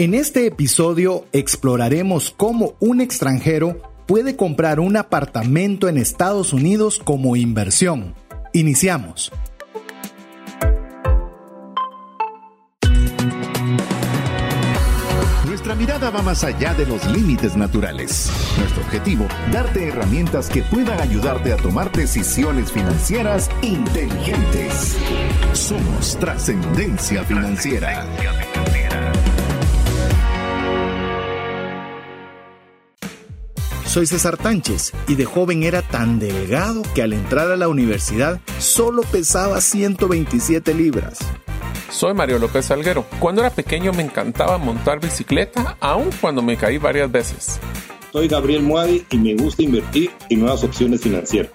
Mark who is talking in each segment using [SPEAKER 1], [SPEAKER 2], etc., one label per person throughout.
[SPEAKER 1] En este episodio exploraremos cómo un extranjero puede comprar un apartamento en Estados Unidos como inversión. Iniciamos.
[SPEAKER 2] Nuestra mirada va más allá de los límites naturales. Nuestro objetivo, darte herramientas que puedan ayudarte a tomar decisiones financieras inteligentes. Somos trascendencia financiera.
[SPEAKER 1] Soy César Tánchez y de joven era tan delgado que al entrar a la universidad solo pesaba 127 libras.
[SPEAKER 3] Soy Mario López Salguero. Cuando era pequeño me encantaba montar bicicleta, aun cuando me caí varias veces.
[SPEAKER 4] Soy Gabriel Muadi y me gusta invertir en nuevas opciones financieras.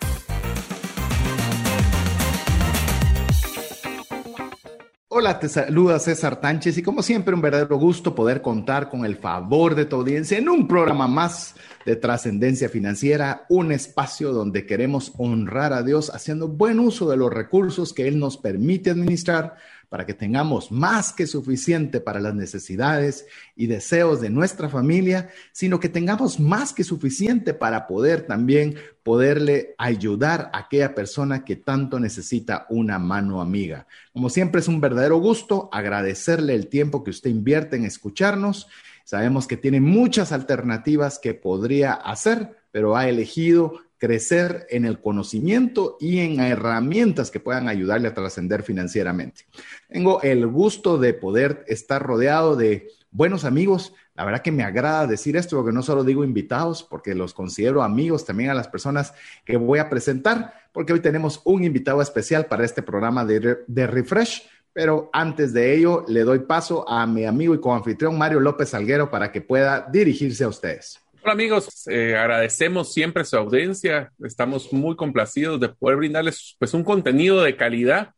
[SPEAKER 1] Hola, te saluda César Tánchez y como siempre un verdadero gusto poder contar con el favor de tu audiencia en un programa más de trascendencia financiera, un espacio donde queremos honrar a Dios haciendo buen uso de los recursos que Él nos permite administrar para que tengamos más que suficiente para las necesidades y deseos de nuestra familia, sino que tengamos más que suficiente para poder también poderle ayudar a aquella persona que tanto necesita una mano amiga. Como siempre es un verdadero gusto agradecerle el tiempo que usted invierte en escucharnos. Sabemos que tiene muchas alternativas que podría hacer, pero ha elegido crecer en el conocimiento y en herramientas que puedan ayudarle a trascender financieramente. Tengo el gusto de poder estar rodeado de buenos amigos. La verdad que me agrada decir esto porque no solo digo invitados, porque los considero amigos también a las personas que voy a presentar, porque hoy tenemos un invitado especial para este programa de, de Refresh. Pero antes de ello, le doy paso a mi amigo y coanfitrión Mario López Salguero para que pueda dirigirse a ustedes.
[SPEAKER 3] Hola amigos, eh, agradecemos siempre su audiencia. Estamos muy complacidos de poder brindarles pues un contenido de calidad.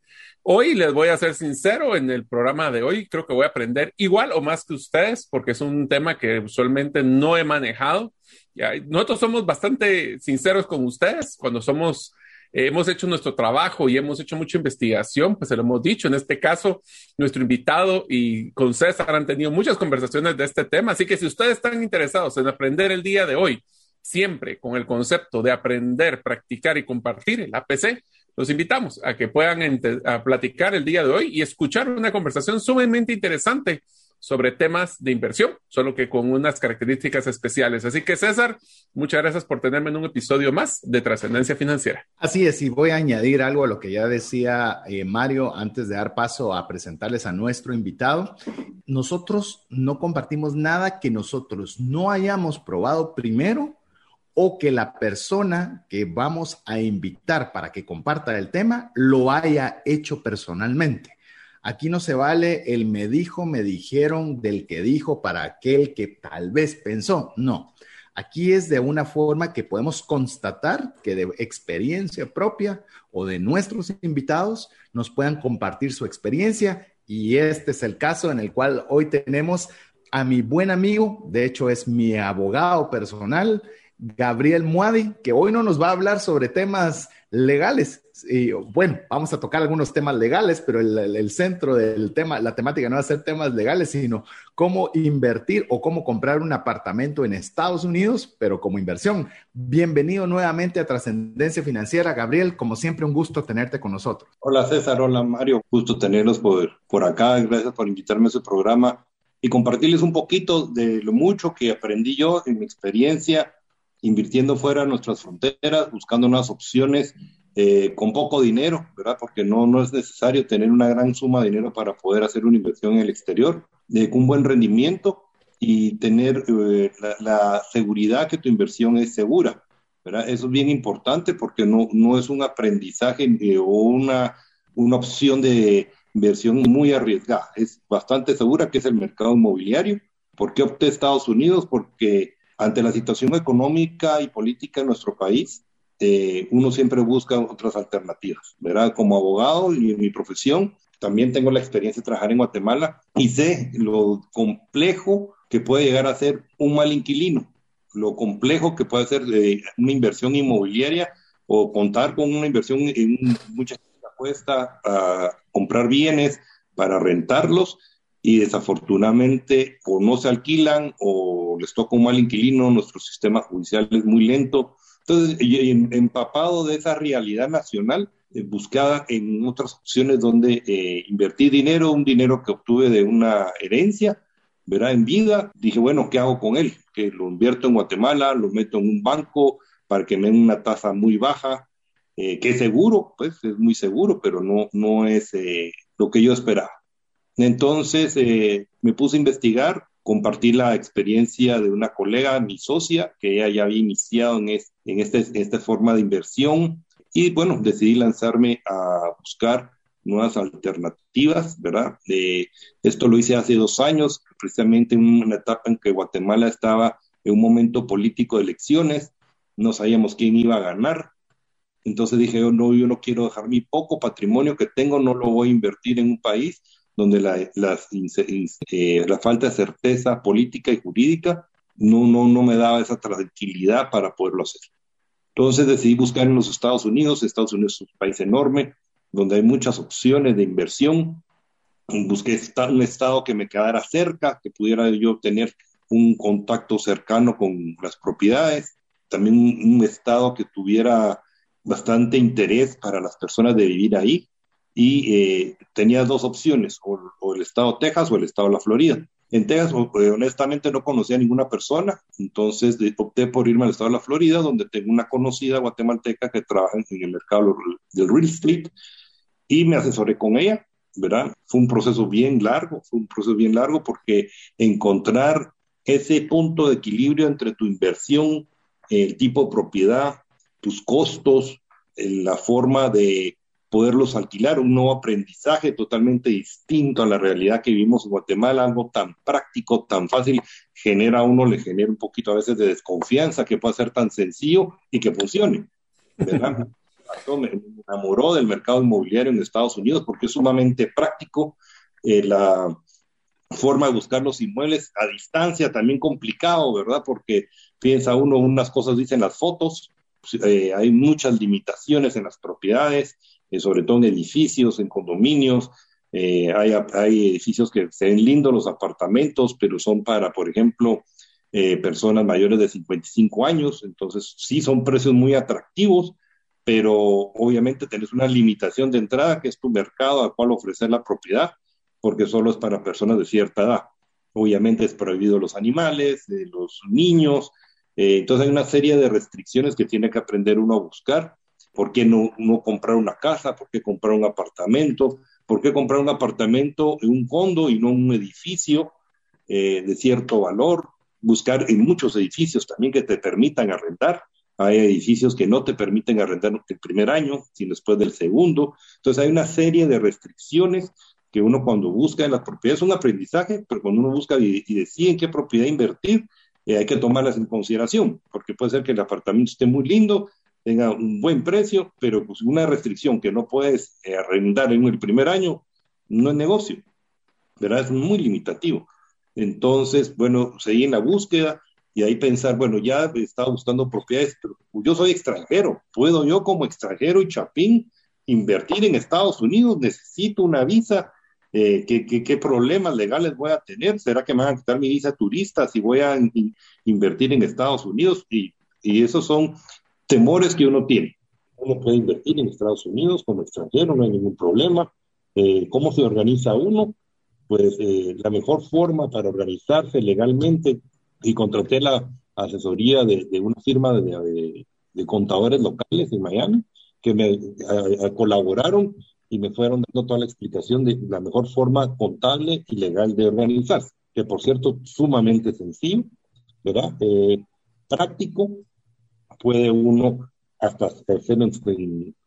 [SPEAKER 3] Hoy les voy a ser sincero, en el programa de hoy creo que voy a aprender igual o más que ustedes porque es un tema que usualmente no he manejado. Ya, nosotros somos bastante sinceros con ustedes cuando somos hemos hecho nuestro trabajo y hemos hecho mucha investigación, pues se lo hemos dicho. En este caso, nuestro invitado y con César han tenido muchas conversaciones de este tema. Así que si ustedes están interesados en aprender el día de hoy, siempre con el concepto de aprender, practicar y compartir el APC, los invitamos a que puedan a platicar el día de hoy y escuchar una conversación sumamente interesante sobre temas de inversión, solo que con unas características especiales. Así que César, muchas gracias por tenerme en un episodio más de Trascendencia Financiera.
[SPEAKER 1] Así es, y voy a añadir algo a lo que ya decía eh, Mario antes de dar paso a presentarles a nuestro invitado. Nosotros no compartimos nada que nosotros no hayamos probado primero o que la persona que vamos a invitar para que comparta el tema lo haya hecho personalmente. Aquí no se vale el me dijo, me dijeron del que dijo para aquel que tal vez pensó. No, aquí es de una forma que podemos constatar que de experiencia propia o de nuestros invitados nos puedan compartir su experiencia y este es el caso en el cual hoy tenemos a mi buen amigo, de hecho es mi abogado personal, Gabriel Muadi, que hoy no nos va a hablar sobre temas legales. Y bueno, vamos a tocar algunos temas legales, pero el, centro del tema, la temática no va a ser temas legales, sino cómo invertir o cómo comprar un apartamento en Estados Unidos, pero como inversión. Bienvenido nuevamente a Trascendencia Financiera. Gabriel, como siempre, un gusto tenerte con nosotros.
[SPEAKER 4] Hola César, hola Mario, gusto tenerlos por, por acá. Gracias por invitarme a su programa y compartirles un poquito de lo mucho que aprendí yo en mi experiencia invirtiendo fuera de nuestras fronteras, buscando unas opciones eh, con poco dinero, ¿verdad? Porque no, no es necesario tener una gran suma de dinero para poder hacer una inversión en el exterior, de un buen rendimiento y tener eh, la, seguridad que tu inversión es segura, ¿verdad? Eso es bien importante porque no, no es un aprendizaje eh, o una, una opción de inversión muy arriesgada, es bastante segura que es el mercado inmobiliario. ¿Por qué opté Estados Unidos? Porque ante la situación económica y política en nuestro país, eh, uno siempre busca otras alternativas, ¿verdad? Como abogado y en mi profesión, también tengo la experiencia de trabajar en Guatemala y sé lo complejo que puede llegar a ser un mal inquilino, lo complejo que puede ser una inversión inmobiliaria o contar con una inversión en mucha gente apuesta a comprar bienes para rentarlos y desafortunadamente o no se alquilan o les toca un mal inquilino, nuestro sistema judicial es muy lento. Entonces, empapado de esa realidad nacional, eh, buscaba en otras opciones donde eh, invertir dinero, un dinero que obtuve de una herencia, ¿verdad? En vida, dije, bueno, ¿qué hago con él? Que lo invierto en Guatemala, lo meto en un banco para que me den una tasa muy baja, eh, que es seguro, pues es muy seguro, pero no, no es lo que yo esperaba. Entonces me puse a investigar, compartí la experiencia de una colega, mi socia, que ella ya había iniciado en, en este, esta forma de inversión, y bueno, decidí lanzarme a buscar nuevas alternativas, ¿verdad? esto lo hice hace dos años, precisamente en una etapa en que Guatemala estaba en un momento político de elecciones, no sabíamos quién iba a ganar. Entonces dije, yo no, yo no quiero dejar mi poco patrimonio que tengo, no lo voy a invertir en un país donde la, eh, la falta de certeza política y jurídica no, no, no me daba esa tranquilidad para poderlo hacer. Entonces decidí buscar en los Estados Unidos. Estados Unidos es un país enorme, donde hay muchas opciones de inversión. Busqué un estado que me quedara cerca, que pudiera yo tener un contacto cercano con las propiedades. También un, estado que tuviera bastante interés para las personas de vivir ahí. Y eh, tenía dos opciones, o, el estado de Texas o el estado de la Florida. En Texas, eh, honestamente, no conocía a ninguna persona, entonces opté por irme al estado de la Florida, donde tengo una conocida guatemalteca que trabaja en el mercado del real estate, y me asesoré con ella, ¿verdad? Fue un proceso bien largo, fue un proceso bien largo porque encontrar ese punto de equilibrio entre tu inversión, el tipo de propiedad, tus costos, la forma de poderlos alquilar, un nuevo aprendizaje totalmente distinto a la realidad que vivimos en Guatemala, algo tan práctico, tan fácil, genera a uno, le genera un poquito a veces de desconfianza que pueda ser tan sencillo y que funcione. ¿verdad? me enamoró del mercado inmobiliario en Estados Unidos porque es sumamente práctico. Eh, la forma de buscar los inmuebles a distancia también complicado, ¿verdad? Porque piensa uno, unas cosas dicen las fotos, pues, eh, hay muchas limitaciones en las propiedades, eh, sobre todo en edificios, en condominios. Eh, hay, hay, edificios que se ven lindos, los apartamentos, pero son para, por ejemplo, eh, personas mayores de 55 años. Entonces, sí son precios muy atractivos, pero obviamente tenés una limitación de entrada, que es tu mercado al cual ofrecer la propiedad, porque solo es para personas de cierta edad. Obviamente es prohibido los animales, los niños. entonces hay una serie de restricciones que tiene que aprender uno a buscar ¿Por qué no, comprar una casa? ¿Por qué comprar un apartamento? ¿Por qué comprar un apartamento en un condo y no un edificio eh, de cierto valor? Buscar en muchos edificios también que te permitan arrendar. Hay edificios que no te permiten arrendar el primer año, sino después del segundo. Entonces hay una serie de restricciones que uno cuando busca en las propiedades, es un aprendizaje, pero cuando uno busca y, decide en qué propiedad invertir, eh, hay que tomarlas en consideración, porque puede ser que el apartamento esté muy lindo, tenga un buen precio, pero pues una restricción que no puedes eh, arrendar en el primer año, no es negocio, ¿verdad? Es muy limitativo. Entonces, bueno, seguí en la búsqueda y ahí pensar, bueno, ya estaba buscando propiedades, pero yo soy extranjero, ¿puedo yo como extranjero y chapín invertir en Estados Unidos? ¿Necesito una visa? Eh, ¿qué, qué, problemas legales voy a tener? ¿Será que me van a quitar mi visa turista si voy a invertir en Estados Unidos? Y, y esos son temores que uno tiene. Uno puede invertir en Estados Unidos como extranjero, no hay ningún problema. Eh, ¿Cómo se organiza uno? Pues eh, la mejor forma para organizarse legalmente y contraté la asesoría de, una firma de, contadores locales en Miami que me colaboraron y me fueron dando toda la explicación de la mejor forma contable y legal de organizarse, que por cierto, sumamente sencillo, ¿verdad? Eh, práctico puede uno hasta hacer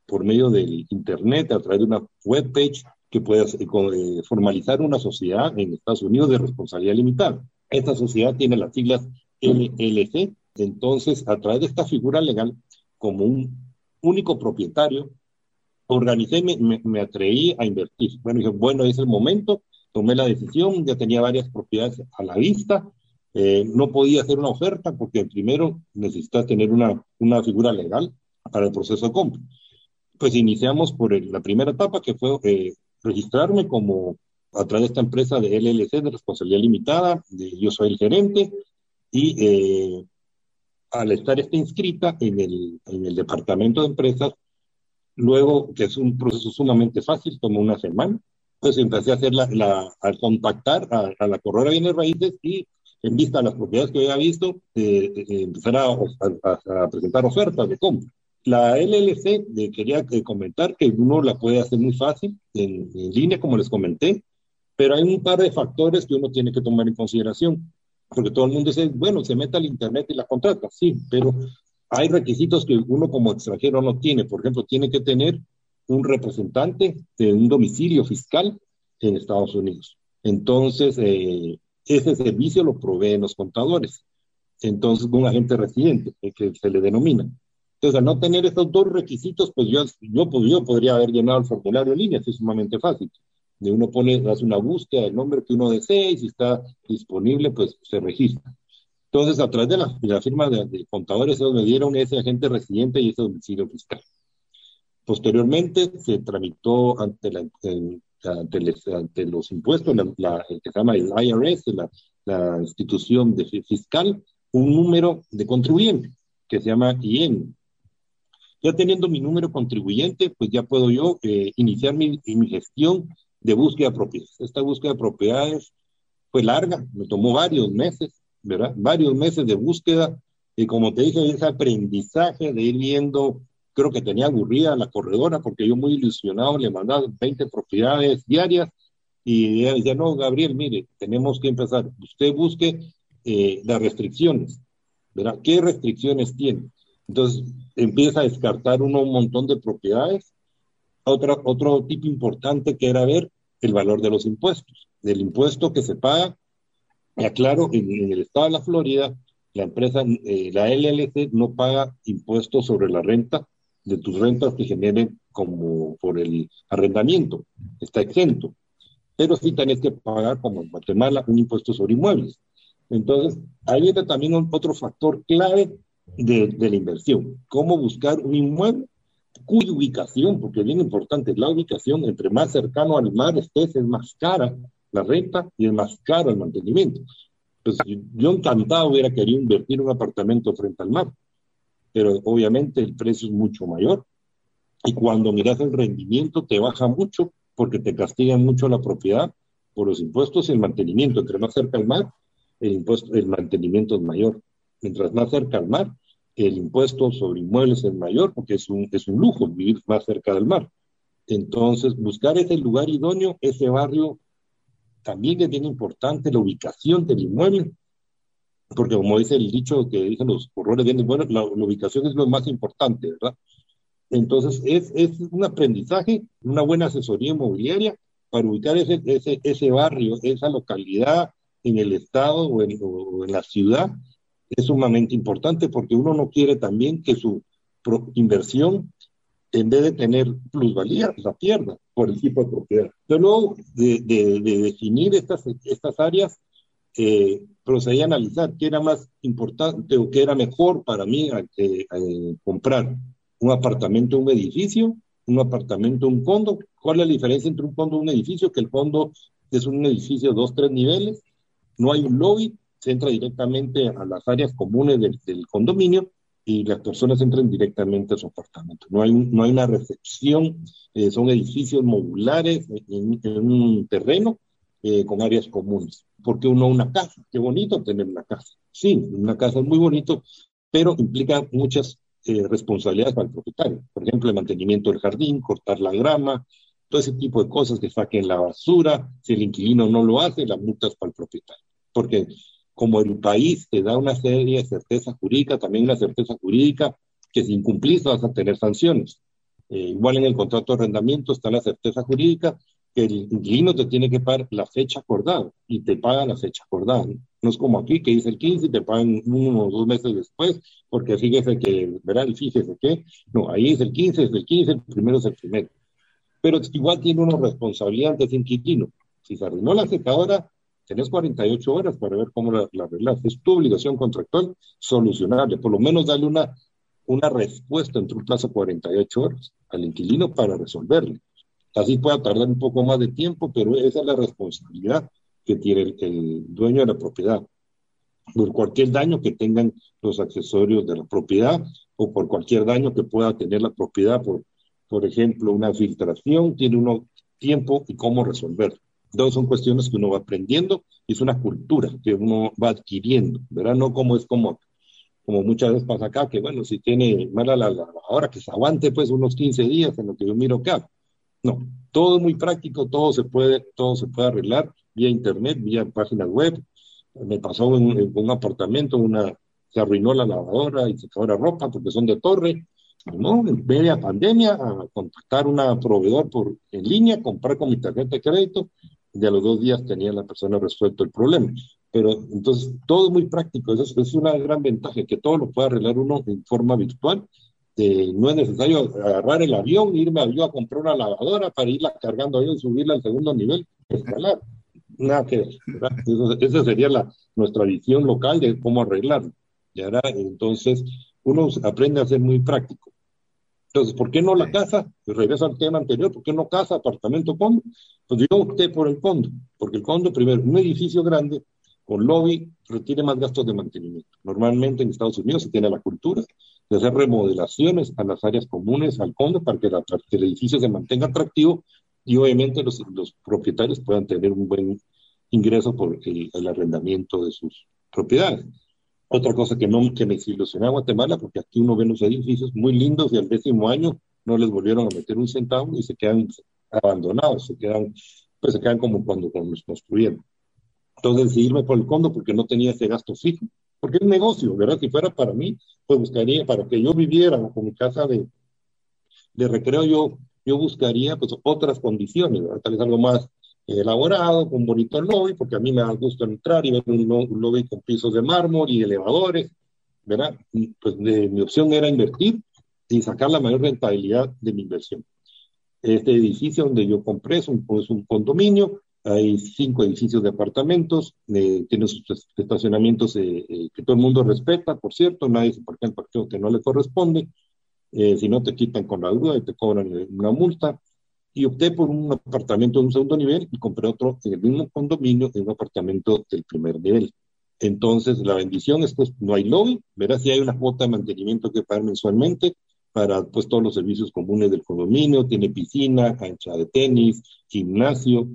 [SPEAKER 4] por medio del Internet, a través de una web page, que puede eh, formalizar una sociedad en Estados Unidos de responsabilidad limitada. Esta sociedad tiene las siglas LLC, entonces a través de esta figura legal, como un único propietario, organicé, me, me, a invertir. Bueno, bueno, es el momento, tomé la decisión, ya tenía varias propiedades a la vista, eh, no podía hacer una oferta porque primero necesita tener una, una figura legal para el proceso de compra. Pues iniciamos por la primera etapa que fue eh, registrarme como a través de esta empresa de LLC de responsabilidad limitada, de, yo soy el gerente, y eh, al estar esta inscrita en el, en el departamento de empresas, luego, que es un proceso sumamente fácil, tomó una semana, pues empecé a hacer la a contactar a, la corredora de bienes raíces y en vista de las propiedades que había visto, eh, eh, empezar a, a, presentar ofertas de compra. La LLC le quería comentar que uno la puede hacer muy fácil en, línea, como les comenté, pero hay un par de factores que uno tiene que tomar en consideración, porque todo el mundo dice, bueno, se mete al Internet y la contrata, sí, pero hay requisitos que uno como extranjero no tiene. Por ejemplo, tiene que tener un representante de un domicilio fiscal en Estados Unidos. Entonces, eh, ese servicio lo proveen los contadores. Entonces, un agente residente, que se le denomina. Entonces, al no tener estos dos requisitos, pues yo, yo, pues yo podría haber llenado el formulario en línea, es sumamente fácil. De uno pone, hace una búsqueda del nombre que uno desee y si está disponible, pues se registra. Entonces, a través de la, firma de, contadores, ellos me dieron ese agente residente y ese domicilio fiscal. Posteriormente, se tramitó ante, la, ante, los impuestos, la, que se llama el IRS, la, institución de fiscal, un número de contribuyente que se llama IEN. Ya teniendo mi número contribuyente, pues ya puedo yo eh, iniciar mi, mi gestión de búsqueda de propiedades. Esta búsqueda de propiedades fue larga, me tomó varios meses, ¿verdad? Varios meses de búsqueda y como te dije, ese aprendizaje de ir viendo, creo que tenía aburrida la corredora porque yo muy ilusionado le mandaba 20 propiedades diarias y ella decía, no, Gabriel, mire, tenemos que empezar, usted busque eh, las restricciones, ¿verdad? ¿Qué restricciones tiene? Entonces empieza a descartar uno un montón de propiedades. Otro, otro tipo importante que era ver el valor de los impuestos, del impuesto que se paga y aclaro, en, el estado de la Florida, la empresa, eh, la LLC no paga impuestos sobre la renta de tus rentas que generen como por el arrendamiento, está exento. Pero sí tenés que pagar, como en Guatemala, un impuesto sobre inmuebles. Entonces, ahí viene también otro factor clave de, de, la inversión. Cómo buscar un inmueble cuya ubicación, porque es bien importante, la ubicación, entre más cercano al mar estés, es más cara la renta y es más caro el mantenimiento. Pues yo encantado hubiera querido invertir un apartamento frente al mar, pero obviamente el precio es mucho mayor. Y cuando miras el rendimiento te baja mucho porque te castigan mucho la propiedad por los impuestos y el mantenimiento. Entre más cerca al mar, el impuesto, el mantenimiento es mayor. Mientras más cerca al mar, el impuesto sobre inmuebles es mayor porque es un, es un lujo vivir más cerca del mar. Entonces, buscar ese lugar idóneo, ese barrio también es bien importante la ubicación del inmueble, porque como dice el dicho que dicen los horrores bien bueno, la, ubicación es lo más importante, ¿verdad? Entonces, es, es un aprendizaje, una buena asesoría inmobiliaria para ubicar ese, ese, ese barrio, esa localidad en el estado o en, o en la ciudad, es sumamente importante porque uno no quiere también que su inversión en vez de tener plusvalía, la pierda por el tipo de propiedad. Pero luego de, definir estas, estas áreas, eh, procedí a analizar qué era más importante o qué era mejor para mí eh, comprar un apartamento, un edificio, un apartamento, un fondo. ¿Cuál es la diferencia entre un fondo y un edificio? Que el fondo es un edificio de dos, tres niveles, no hay un lobby, se entra directamente a las áreas comunes del, del condominio y las personas entran directamente a su apartamento. No hay, no hay una recepción, eh, son edificios modulares en, un terreno eh, con áreas comunes. Porque uno una casa, qué bonito tener una casa. Sí, una casa es muy bonito, pero implica muchas eh, responsabilidades para el propietario. Por ejemplo, el mantenimiento del jardín, cortar la grama, todo ese tipo de cosas que saquen la basura. Si el inquilino no lo hace, la multa es para el propietario. Porque como el país te da una serie de certeza jurídica, también una certeza jurídica que si incumplís vas a tener sanciones. Eh, igual en el contrato de arrendamiento está la certeza jurídica que el inquilino te tiene que pagar la fecha acordada y te paga la fecha acordada. No, es como aquí que dice el 15 y te pagan uno o dos meses después, porque fíjese que, verá, fíjese que, no, ahí es el 15, es el 15, el primero es el primero. Pero igual tiene una responsabilidad ante ese inquilino. Si se arruinó la secadora, Tenés 48 horas para ver cómo la, la arreglas. Es tu obligación contractual solucionable. Por lo menos darle una, una respuesta entre un plazo de 48 horas al inquilino para resolverle. Así pueda tardar un poco más de tiempo, pero esa es la responsabilidad que tiene el, dueño de la propiedad por cualquier daño que tengan los accesorios de la propiedad o por cualquier daño que pueda tener la propiedad, por, por ejemplo, una filtración, tiene uno tiempo y cómo resolver. Entonces son cuestiones que uno va aprendiendo y es una cultura que uno va adquiriendo, ¿verdad? No como es como, como muchas veces pasa acá, que bueno, si tiene mala la lavadora, que se aguante pues unos 15 días en lo que yo miro acá. No, todo es muy práctico, todo se puede, todo se puede arreglar vía internet, vía páginas web. Me pasó en, un apartamento, una, se arruinó la lavadora y se secadora de ropa porque son de torre. No, en media pandemia, a contactar una proveedor por, en línea, comprar con mi tarjeta de crédito, y a los dos días tenía la persona resuelto el problema. Pero entonces, todo muy práctico, eso es, es una gran ventaja, que todo lo puede arreglar uno en forma virtual este, no es necesario agarrar el avión, irme yo a comprar una lavadora para irla cargando ahí y subirla al segundo nivel, escalar. Nada que esa sería la, nuestra visión local de cómo arreglarlo. Entonces, uno aprende a ser muy práctico. Entonces, ¿por qué no la casa? Pues regreso al tema anterior, ¿por qué no casa, apartamento, condo? Pues yo opté por el condo, porque el condo, primero, un edificio grande con lobby retiene más gastos de mantenimiento. Normalmente en Estados Unidos se tiene la cultura de hacer remodelaciones a las áreas comunes, al condo, para que, el edificio se mantenga atractivo y obviamente los, propietarios puedan tener un buen ingreso por el, arrendamiento de sus propiedades. Otra cosa que no que me desilusionó Guatemala, porque aquí uno ve los edificios muy lindos y al décimo año no les volvieron a meter un centavo y se quedan abandonados, se quedan, pues se quedan como cuando, cuando los construyeron. Entonces decidí por el condo porque no tenía ese gasto fijo porque es negocio, ¿verdad? Si fuera para mí, pues buscaría, para que yo viviera con mi casa de, de recreo, yo, yo buscaría pues otras condiciones, ¿verdad? Tal vez algo más elaborado, con bonito lobby, porque a mí me da gusto entrar y ver un, lobby con pisos de mármol y elevadores, ¿verdad? Pues mi opción era invertir y sacar la mayor rentabilidad de mi inversión. Este edificio donde yo compré es un, es un condominio, hay cinco edificios de apartamentos, eh, tiene sus estacionamientos eh, eh, que todo el mundo respeta, por cierto, nadie se parquea en parqueo que no le corresponde, si no te quitan con la duda y te cobran una multa. Y opté por un apartamento de un segundo nivel y compré otro en el mismo condominio, en un apartamento del primer nivel. Entonces, la bendición es que no hay lobby, verás si hay una cuota de mantenimiento que pagar mensualmente para pues todos los servicios comunes del condominio, tiene piscina, cancha de tenis, gimnasio,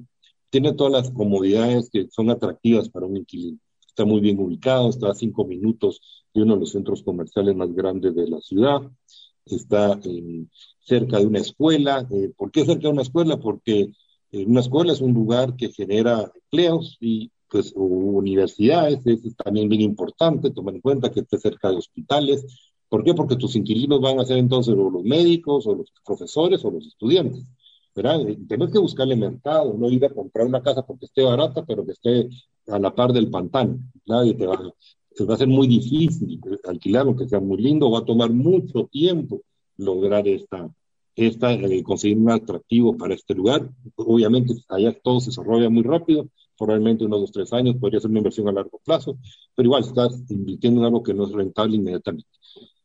[SPEAKER 4] tiene todas las comodidades que son atractivas para un inquilino. Está muy bien ubicado, está a cinco minutos de uno de los centros comerciales más grandes de la ciudad, está cerca de una escuela. Eh, ¿Por qué cerca de una escuela? Porque eh, una escuela es un lugar que genera empleos y pues universidades, es también bien importante, tomar en cuenta que esté cerca de hospitales. ¿Por qué? Porque tus inquilinos van a ser entonces los médicos o los profesores o los estudiantes. ¿Verdad? Tenés que buscarle mercado, no ir a comprar una casa porque esté barata, pero que esté a la par del pantano. Nadie te va, se va a hacer muy difícil alquilar, que sea muy lindo, va a tomar mucho tiempo lograr esta, esta eh, conseguir un atractivo para este lugar. Obviamente, allá todo se desarrolla muy rápido, probablemente unos dos, tres años podría ser una inversión a largo plazo, pero igual estás invirtiendo en algo que no es rentable inmediatamente.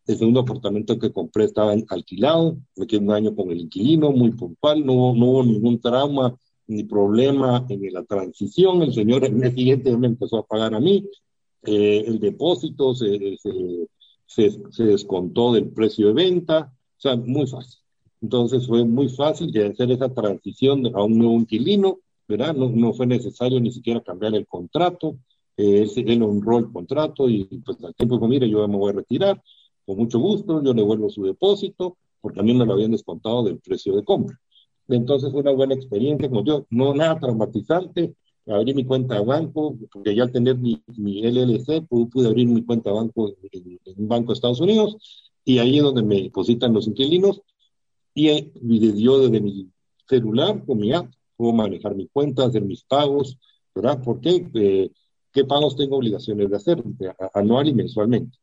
[SPEAKER 4] El segundo apartamento que compré estaba alquilado, me quedé un año con el inquilino, muy puntual, no, no hubo ningún trauma ni problema en la transición. El señor el mes siguiente me empezó a pagar a mí. Eh, el depósito se, se, se, descontó del precio de venta, o sea, muy fácil. Entonces fue muy fácil de hacer esa transición a un nuevo inquilino, ¿verdad? No, no fue necesario ni siquiera cambiar el contrato. Eh, él, honró el contrato y pues al tiempo dijo, mire, yo me voy a retirar con mucho gusto, yo le vuelvo su depósito, porque a mí me lo habían descontado del precio de compra. Entonces fue una buena experiencia, como yo, no nada traumatizante, abrí mi cuenta de banco, porque ya al tener mi, mi LLC pude, abrir mi cuenta de banco en, un banco de Estados Unidos, y ahí es donde me depositan los inquilinos, y, y yo desde mi celular con mi app puedo manejar mi cuenta, hacer mis pagos, ¿verdad? ¿Por qué? Eh, ¿Qué pagos tengo obligaciones de hacer anual y mensualmente?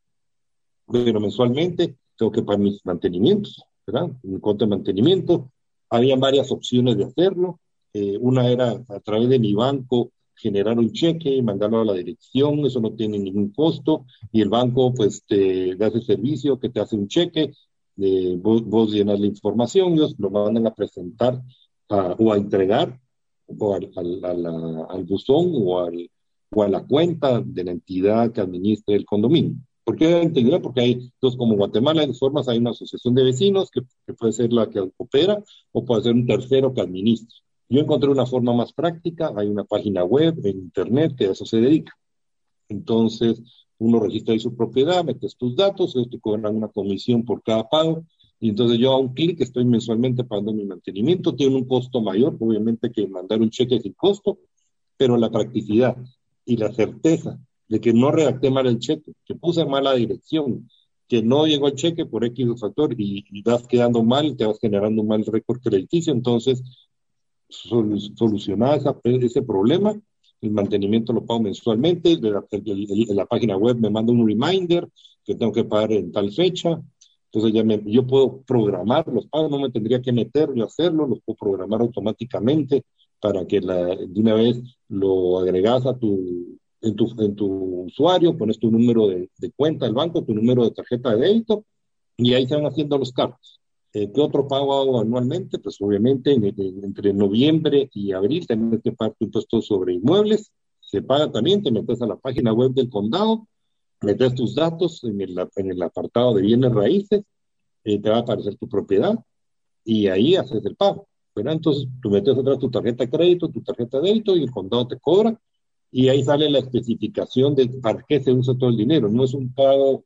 [SPEAKER 4] Pero mensualmente tengo que pagar mis mantenimientos, ¿verdad? Mi cuenta de mantenimiento. Había varias opciones de hacerlo. Eh, una era a través de mi banco generar un cheque y mandarlo a la dirección, eso no tiene ningún costo, y el banco pues te da ese servicio que te hace un cheque, eh, vos, llenas la información, ellos lo mandan a presentar o a entregar o al, al, al buzón o, al, o a la cuenta de la entidad que administre el condominio. ¿Por qué integridad? Porque hay, entonces, como Guatemala, hay dos formas, hay una asociación de vecinos, que, que, puede ser la que opera, o puede ser un tercero que administra. Yo encontré una forma más práctica, hay una página web en internet que a eso se dedica. Entonces, uno registra ahí su propiedad, metes tus datos, ellos te cobran una comisión por cada pago, y entonces yo a un clic estoy mensualmente pagando mi mantenimiento, tiene un costo mayor, obviamente, que mandar un cheque sin costo, pero la practicidad y la certeza de que no redacté mal el cheque, que puse mala dirección, que no llegó el cheque por X factor y, y vas quedando mal, te vas generando un mal récord crediticio, entonces solucionar ese problema, el mantenimiento lo pago mensualmente, de la, página web me manda un reminder que tengo que pagar en tal fecha, entonces ya me, yo puedo programar los pagos, no me tendría que meter y hacerlo, los puedo programar automáticamente para que la, de una vez lo agregas a tu en, tu, en tu usuario, pones tu número de, de cuenta del banco, tu número de tarjeta de débito, y ahí se van haciendo los cargos. Eh, ¿Qué otro pago hago anualmente? Pues obviamente entre noviembre y abril tenés que pagar tu impuesto sobre inmuebles. Se paga también, te metes a la página web del condado, metes tus datos en el, en el apartado de bienes raíces, eh, te va a aparecer tu propiedad y ahí haces el pago. ¿verdad? Entonces tú metes atrás tu tarjeta de crédito, tu tarjeta de débito y el condado te cobra y ahí sale la especificación de para qué se usa todo el dinero. No es un pago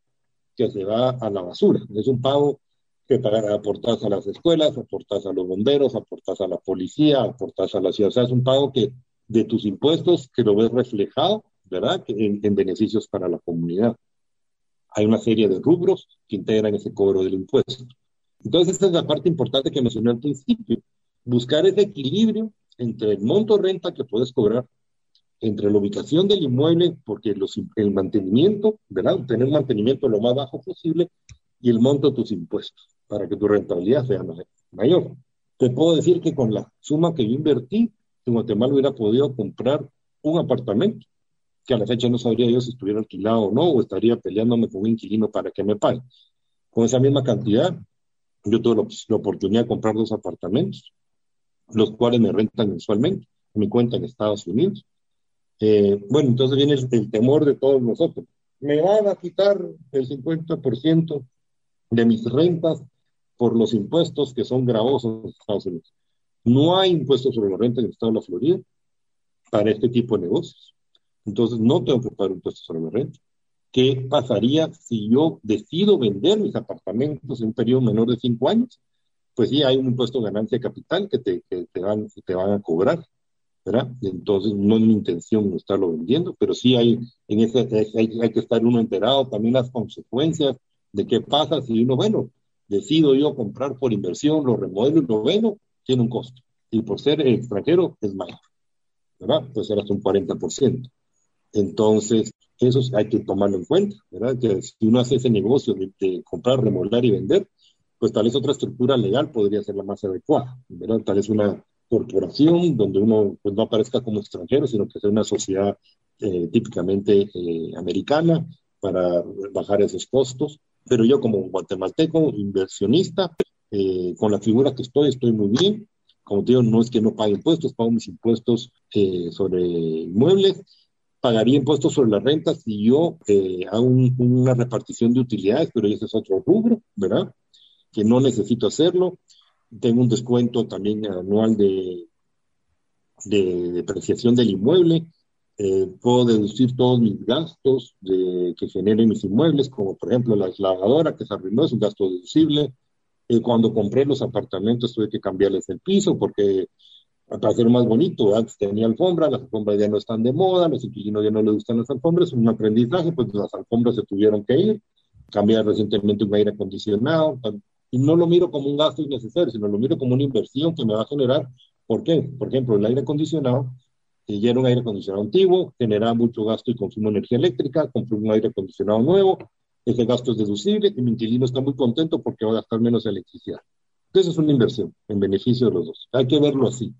[SPEAKER 4] que se va a la basura, es un pago que para aportas a las escuelas, aportas a los bomberos, aportas a la policía, aportas a la ciudad. O sea, es un pago que de tus impuestos que lo ves reflejado, ¿verdad? En, en beneficios para la comunidad. Hay una serie de rubros que integran ese cobro del impuesto. Entonces, esta es la parte importante que mencioné al principio. Buscar ese equilibrio entre el monto renta que puedes cobrar entre la ubicación del inmueble, porque los, el mantenimiento, ¿verdad? Tener mantenimiento lo más bajo posible y el monto de tus impuestos para que tu rentabilidad sea mayor. Te puedo decir que con la suma que yo invertí, en Guatemala hubiera podido comprar un apartamento, que a la fecha no sabría yo si estuviera alquilado o no, o estaría peleándome con un inquilino para que me pague. Con esa misma cantidad, yo tuve la, oportunidad de comprar dos apartamentos, los cuales me rentan mensualmente, en mi cuenta en Estados Unidos, eh, bueno, entonces viene el, temor de todos nosotros. Me van a quitar el 50% de mis rentas por los impuestos que son gravosos en Estados Unidos. No hay impuestos sobre la renta en el estado de la Florida para este tipo de negocios. Entonces no tengo que pagar impuestos sobre la renta. ¿Qué pasaría si yo decido vender mis apartamentos en un periodo menor de cinco años? Pues sí, hay un impuesto de ganancia de capital que te, que te, van, te van a cobrar. ¿Verdad? Entonces, no es mi intención estarlo vendiendo, pero sí hay, en ese, hay, que estar uno enterado también las consecuencias de qué pasa si uno, bueno, decido yo comprar por inversión, lo remodelo y lo vendo, tiene un costo. Y por ser extranjero es mayor, ¿verdad? Pues será hasta un 40%. Entonces, eso hay que tomarlo en cuenta, ¿verdad? Que si uno hace ese negocio de, de comprar, remodelar y vender, pues tal vez otra estructura legal podría ser la más adecuada, ¿verdad? Tal vez una corporación donde uno pues, no aparezca como extranjero, sino que sea una sociedad eh, típicamente eh, americana para bajar esos costos. Pero yo como guatemalteco, inversionista, eh, con la figura que estoy, estoy muy bien. Como te digo, no es que no pague impuestos, pago mis impuestos sobre inmuebles. Pagaría impuestos sobre las rentas si yo hago una repartición de utilidades, pero ese es otro rubro, ¿verdad? Que no necesito hacerlo tengo un descuento también anual de, de depreciación del inmueble. Eh, puedo deducir todos mis gastos de, que generen mis inmuebles, como por ejemplo la lavadora que se arruinó, es un gasto deducible. Eh, cuando compré los apartamentos tuve que cambiarles el piso porque para hacerlo más bonito, antes tenía alfombra, las alfombras ya no están de moda, los inquilinos ya no les gustan las alfombras, un aprendizaje, pues las alfombras se tuvieron que ir, cambiar recientemente un aire acondicionado, y no lo miro como un gasto innecesario, sino lo miro como una inversión que me va a generar. ¿Por qué? Por ejemplo, el aire acondicionado, si ya era un aire acondicionado antiguo, genera mucho gasto y consumo de energía eléctrica, compro un aire acondicionado nuevo, ese gasto es deducible y mi inquilino está muy contento porque va a gastar menos electricidad. Entonces es una inversión en beneficio de los dos. Hay que verlo así.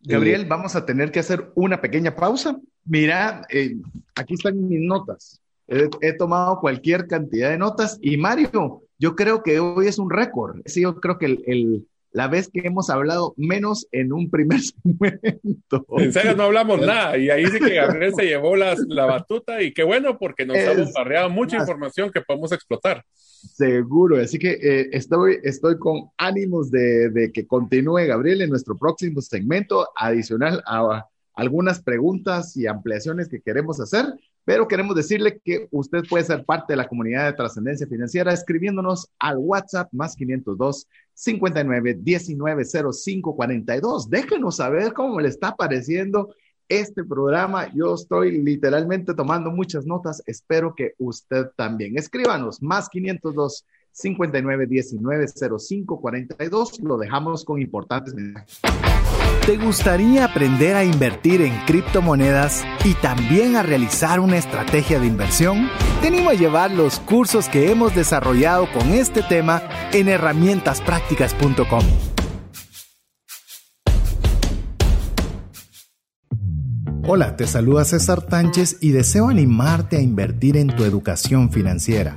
[SPEAKER 1] Gabriel, vamos a tener que hacer una pequeña pausa. Mira, eh, aquí están mis notas. he, tomado cualquier cantidad de notas y Mario, yo creo que hoy es un récord. Sí, yo creo que el, la vez que hemos hablado menos en un primer segmento.
[SPEAKER 3] En serio, no hablamos nada. Y ahí sí que Gabriel se llevó la batuta y qué bueno porque nos ha bombardeado mucha información que podemos explotar.
[SPEAKER 1] Seguro, así que eh, estoy, estoy con ánimos de, de, que continúe Gabriel en nuestro próximo segmento adicional a algunas preguntas y ampliaciones que queremos hacer, pero queremos decirle que usted puede ser parte de la comunidad de trascendencia financiera escribiéndonos al WhatsApp más 502 59 19 05 42. Déjenos saber cómo le está pareciendo este programa. Yo estoy literalmente tomando muchas notas. Espero que usted también. Escríbanos más 502 59 19 05 42. Lo dejamos con importantes mensajes.
[SPEAKER 2] ¿Te gustaría aprender a invertir en criptomonedas y también a realizar una estrategia de inversión? Te animo a llevar los cursos que hemos desarrollado con este tema en herramientasprácticas.com. Hola, te saluda César Tánchez y deseo animarte a invertir en tu educación financiera.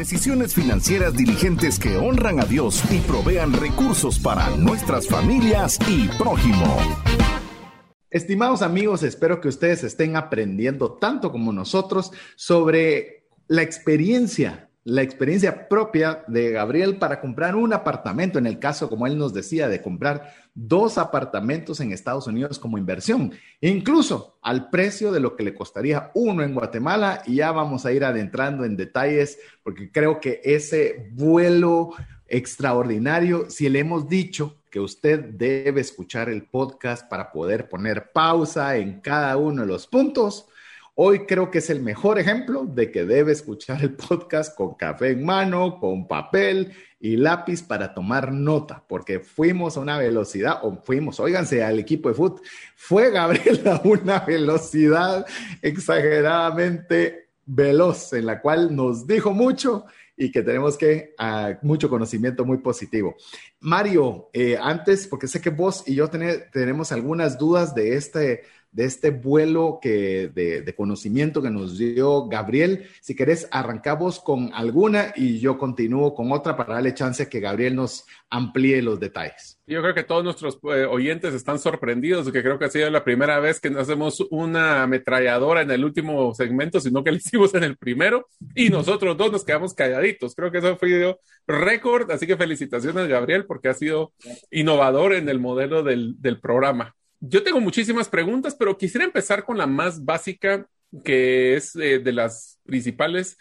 [SPEAKER 2] Decisiones financieras diligentes que honran a Dios y provean recursos para nuestras familias y prójimo.
[SPEAKER 1] Estimados amigos, espero que ustedes estén aprendiendo tanto como nosotros sobre la experiencia la experiencia propia de Gabriel para comprar un apartamento, en el caso, como él nos decía, de comprar dos apartamentos en Estados Unidos como inversión, incluso al precio de lo que le costaría uno en Guatemala. Y ya vamos a ir adentrando en detalles, porque creo que ese vuelo extraordinario, si le hemos dicho que usted debe escuchar el podcast para poder poner pausa en cada uno de los puntos, Hoy creo que es el mejor ejemplo de que debe escuchar el podcast con café en mano, con papel y lápiz para tomar nota, porque fuimos a una velocidad, o fuimos, óiganse, al equipo de fútbol, fue Gabriel a una velocidad exageradamente veloz, en la cual nos dijo mucho y que tenemos que uh, mucho conocimiento muy positivo. Mario, eh, antes, porque sé que vos y yo tenemos algunas dudas de este de este vuelo que, de, conocimiento que nos dio Gabriel. Si querés, arrancamos con alguna y yo continúo con otra para darle chance que Gabriel nos amplíe los detalles.
[SPEAKER 3] Yo creo que todos nuestros eh, oyentes están sorprendidos, que creo que ha sido la primera vez que no hacemos una ametralladora en el último segmento, sino que lo hicimos en el primero y nosotros dos nos quedamos calladitos. Creo que eso fue récord, así que felicitaciones Gabriel porque ha sido innovador en el modelo del, del programa. Yo tengo muchísimas preguntas, pero quisiera empezar con la más básica, que es eh, de las principales.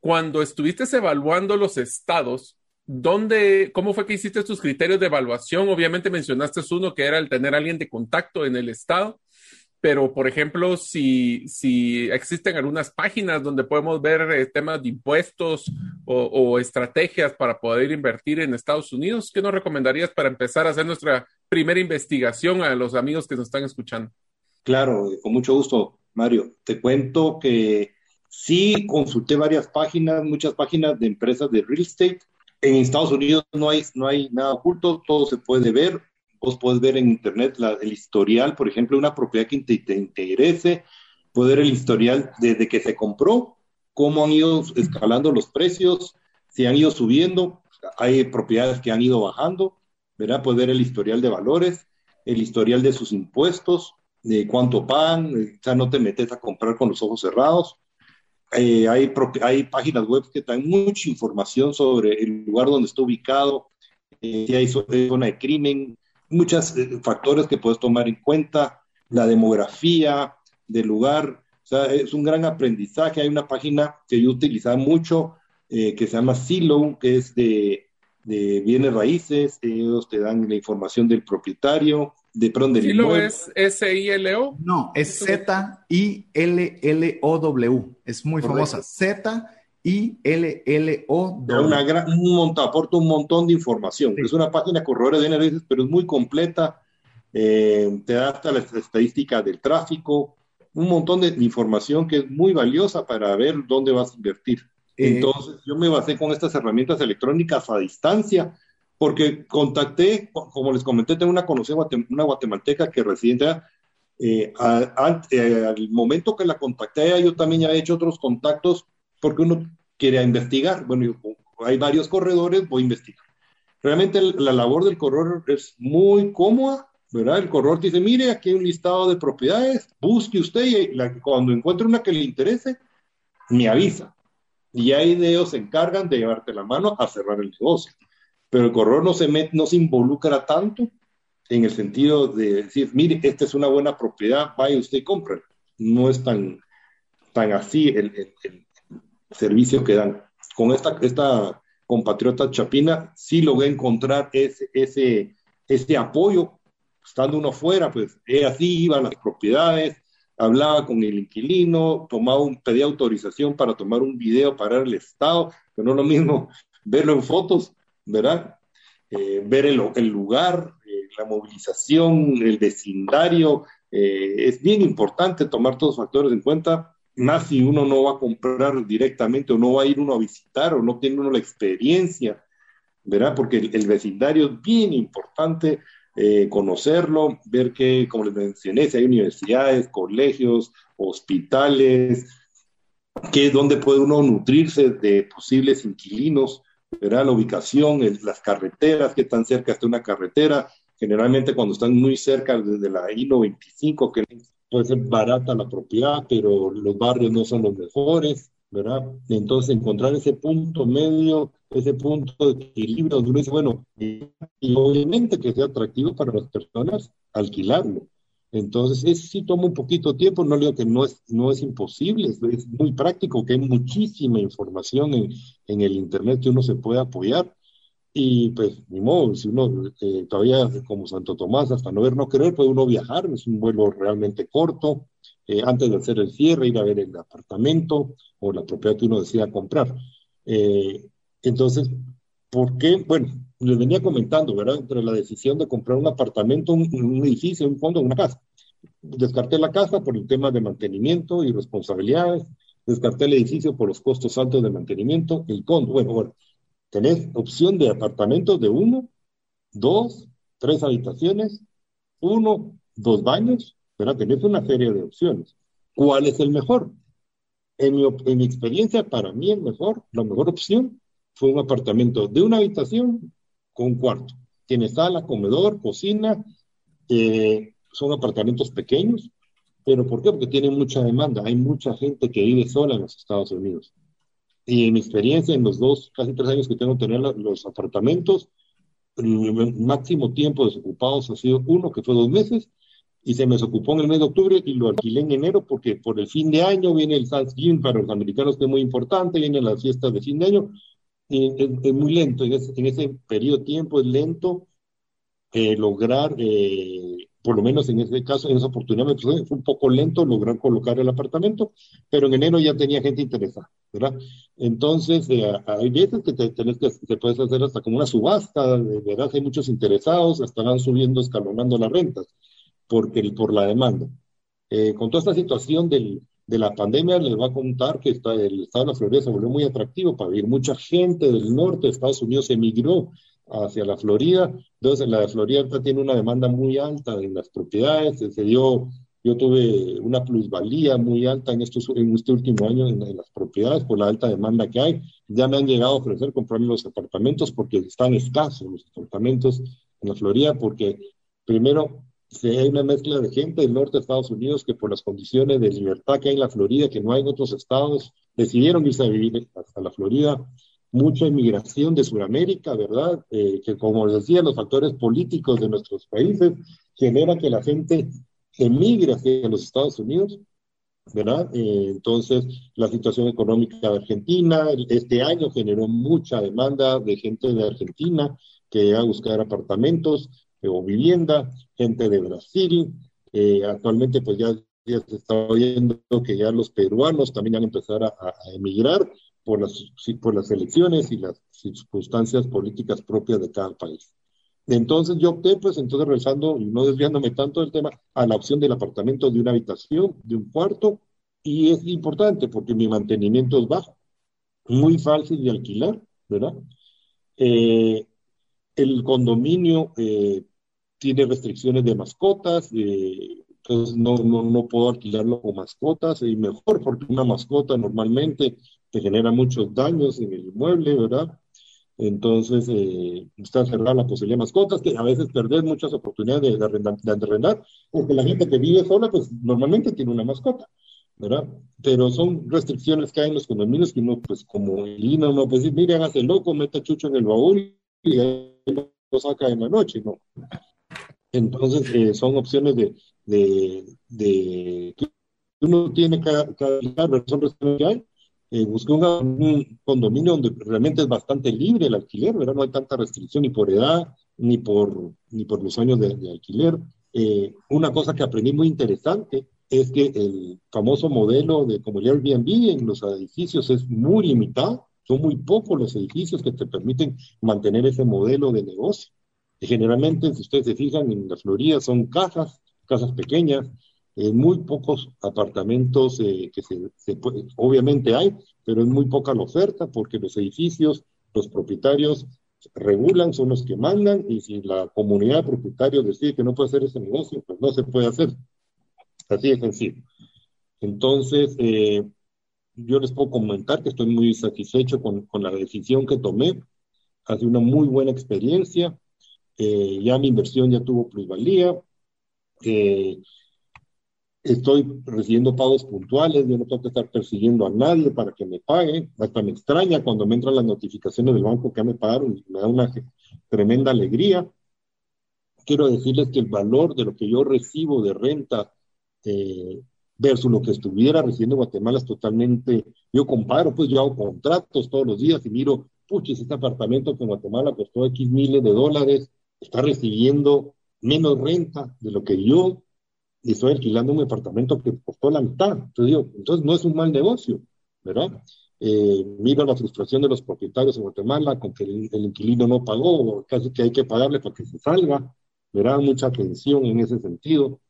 [SPEAKER 3] Cuando estuviste evaluando los estados, ¿dónde, cómo fue que hiciste tus criterios de evaluación? Obviamente mencionaste uno que era el tener a alguien de contacto en el estado, pero por ejemplo, si, si existen algunas páginas donde podemos ver eh, temas de impuestos o, estrategias para poder invertir en Estados Unidos, ¿qué nos recomendarías para empezar a hacer nuestra primera investigación a los amigos que nos están escuchando?
[SPEAKER 4] Claro, con mucho gusto, Mario. Te cuento que sí consulté varias páginas, muchas páginas de empresas de real estate. En Estados Unidos no hay, no hay nada oculto, todo se puede ver vos podés ver en internet el historial, por ejemplo, una propiedad que te, interese, poder el historial desde que se compró, cómo han ido escalando los precios, si han ido subiendo, hay propiedades que han ido bajando, ¿verdad? Ver el historial de valores, el historial de sus impuestos, de cuánto pagan, o sea, no te metes a comprar con los ojos cerrados. Eh, hay, hay páginas web que dan mucha información sobre el lugar donde está ubicado, eh, si hay zona de crimen, muchos eh, factores que puedes tomar en cuenta, la demografía del lugar, o sea, es un gran aprendizaje. Hay una página que yo utilizaba mucho eh, que se llama Silo, que es de, bienes raíces, ellos te dan la información del propietario, de pronto del
[SPEAKER 3] ¿Silo es S-I-L-O?
[SPEAKER 1] No, es Z-I-L-L-O-W, es muy famosa, Z I L L O.
[SPEAKER 4] Una gran, un montón, aporta un montón de información. Es una página corredora de análisis, pero es muy completa. Eh, te da hasta las estadísticas del tráfico, un montón de información que es muy valiosa para ver dónde vas a invertir. Eh, Entonces, yo me basé con estas herramientas electrónicas a distancia, porque contacté, como les comenté, tengo una conocida, una guatemalteca que residente eh, eh, al momento que la contacté, yo también ya he hecho otros contactos porque uno quiere investigar. Bueno, hay varios corredores, voy a investigar. Realmente la labor del corredor es muy cómoda, ¿verdad? El corredor dice, mire, aquí hay un listado de propiedades, busque usted y cuando encuentre una que le interese, me avisa. Y ahí ellos se encargan de llevarte la mano a cerrar el negocio. Pero el corredor no se, no se involucra tanto en el sentido de decir, mire, esta es una buena propiedad, vaya usted y compre. No es tan, tan así el, el, servicio que dan. Con esta, esta compatriota chapina sí logré encontrar ese, ese, ese apoyo, estando uno fuera, pues es así, iba a las propiedades, hablaba con el inquilino, tomaba un, pedía autorización para tomar un video para el estado, que no es lo mismo verlo en fotos, ¿verdad? Eh, ver el, el lugar, eh, la movilización, el vecindario, eh, es bien importante tomar todos los factores en cuenta, si uno no va a comprar directamente o no va a ir uno a visitar o no tiene uno la experiencia, ¿verdad? Porque el, vecindario es bien importante conocerlo, ver que, como les mencioné, si hay universidades, colegios, hospitales, que es donde puede uno nutrirse de posibles inquilinos, verá la ubicación, las carreteras, que tan cerca está una carretera. Generalmente cuando están muy cerca desde la I-95, que puede ser barata la propiedad, pero los barrios no son los mejores, ¿verdad? Entonces encontrar ese punto medio, ese punto de equilibrio donde uno dice, bueno, y obviamente que sea atractivo para las personas alquilarlo. Entonces, ese sí toma un poquito de tiempo, no digo que no es, no es imposible, es, muy práctico, que hay muchísima información en, en, el Internet que uno se puede apoyar. Y pues, ni modo, si uno eh, todavía como Santo Tomás, hasta no ver, no querer, puede uno viajar, es un vuelo realmente corto, eh, antes de hacer el cierre, ir a ver el apartamento o la propiedad que uno decida comprar. Eh, entonces, ¿por qué? Bueno, les venía comentando, ¿verdad? Entre la decisión de comprar un apartamento, un, edificio, un fondo, una casa. Descarté la casa por el tema de mantenimiento y responsabilidades. Descarté el edificio por los costos altos de mantenimiento. El condo, bueno, bueno, tenés opción de apartamentos de uno, dos, tres habitaciones, uno, dos baños, ¿verdad? Tenés una serie de opciones. ¿Cuál es el mejor? En mi, en mi experiencia, para mí el mejor, la mejor opción fue un apartamento de una habitación con un cuarto. Tiene sala, comedor, cocina, eh, son apartamentos pequeños, pero ¿por qué? Porque tienen mucha demanda. Hay mucha gente que vive sola en los Estados Unidos. Y en mi experiencia, en los dos, casi tres años que tengo tener los apartamentos, el máximo tiempo desocupados ha sido uno, que fue dos meses, y se me desocupó en el mes de octubre y lo alquilé en enero porque por el fin de año viene el Thanksgiving para los americanos que es muy importante, vienen las fiestas de fin de año es, muy lento, en ese, en ese, periodo de tiempo es lento eh, lograr, eh, por lo menos en ese caso, en esa oportunidad fue un poco lento lograr colocar el apartamento, pero en enero ya tenía gente interesada, ¿verdad? Entonces, eh, hay veces que te, tenés que te puedes hacer hasta como una subasta, ¿verdad? Hay muchos interesados, estarán subiendo, escalonando las rentas, porque, por la demanda. con toda esta situación del, de la pandemia les va a contar que está, el estado de la Florida se volvió muy atractivo para vivir. Mucha gente del norte de Estados Unidos emigró hacia la Florida. Entonces, la Florida tiene una demanda muy alta en las propiedades. Se dio, yo tuve una plusvalía muy alta en, estos, en este último año en, las propiedades por la alta demanda que hay. Ya me han llegado a ofrecer comprarme los apartamentos porque están escasos los apartamentos en la Florida, porque primero si hay una mezcla de gente del norte de Estados Unidos que por las condiciones de libertad que hay en la Florida, que no hay en otros estados, decidieron irse a vivir hasta la Florida. Mucha inmigración de Sudamérica, ¿verdad? Eh, que como les decía, los factores políticos de nuestros países generan que la gente emigre hacia los Estados Unidos, ¿verdad? Eh, entonces, la situación económica de Argentina, este año generó mucha demanda de gente de Argentina que va a buscar apartamentos o vivienda, gente de Brasil. Eh, actualmente, pues ya, se está oyendo que ya los peruanos también van a empezar a, emigrar por las, por las elecciones y las circunstancias políticas propias de cada país. Entonces yo opté, pues entonces regresando no desviándome tanto del tema, a la opción del apartamento de una habitación, de un cuarto, y es importante porque mi mantenimiento es bajo, muy fácil de alquilar, ¿verdad? Eh, el condominio eh, tiene restricciones de mascotas, eh, entonces no, no, no, puedo alquilarlo con mascotas, y mejor porque una mascota normalmente te genera muchos daños en el inmueble, ¿verdad? Entonces, eh, está cerrada la posibilidad de mascotas, que a veces perdés muchas oportunidades de, de arrendar, porque la gente que vive sola, pues normalmente tiene una mascota, ¿verdad? Pero son restricciones que hay en los condominios que uno, pues como el no pues mire, hágase loco, meta chucho en el baúl y lo saca en la noche, ¿no? Entonces, eh, son opciones de, de, de, que uno tiene que, que son restricciones que hay, eh, busqué un condominio donde realmente es bastante libre el alquiler, ¿verdad? No hay tanta restricción ni por edad, ni por, ni por los años de, alquiler. Eh, una cosa que aprendí muy interesante es que el famoso modelo de como el Airbnb en los edificios es muy limitado, son muy pocos los edificios que te permiten mantener ese modelo de negocio. Generalmente, si ustedes se fijan, en la Florida son casas, casas pequeñas, muy pocos apartamentos eh, que se, se obviamente hay, pero es muy poca la oferta porque los edificios, los propietarios regulan, son los que mandan y si la comunidad de propietarios decide que no puede hacer ese negocio, pues no se puede hacer. Así de sencillo. Entonces, eh, yo les puedo comentar que estoy muy satisfecho con, con la decisión que tomé. Ha sido una muy buena experiencia. Eh, ya mi inversión ya tuvo plusvalía. Eh, estoy recibiendo pagos puntuales, yo no tengo que estar persiguiendo a nadie para que me pague, hasta me extraña cuando me entran las notificaciones del banco que ya me pagaron, me da una tremenda alegría. Quiero decirles que el valor de lo que yo recibo de renta eh, versus lo que estuviera recibiendo en Guatemala es totalmente, yo comparo, pues yo hago contratos todos los días y miro, puches, este apartamento que en Guatemala costó X miles de dólares, está recibiendo menos renta de lo que yo y estoy alquilando un departamento que costó la mitad. Entonces, digo, entonces no es un mal negocio, ¿verdad? Eh, miro la frustración de los propietarios en Guatemala con que el, inquilino no pagó, casi que hay que pagarle para que se salga, ¿verdad? Mucha tensión en ese sentido.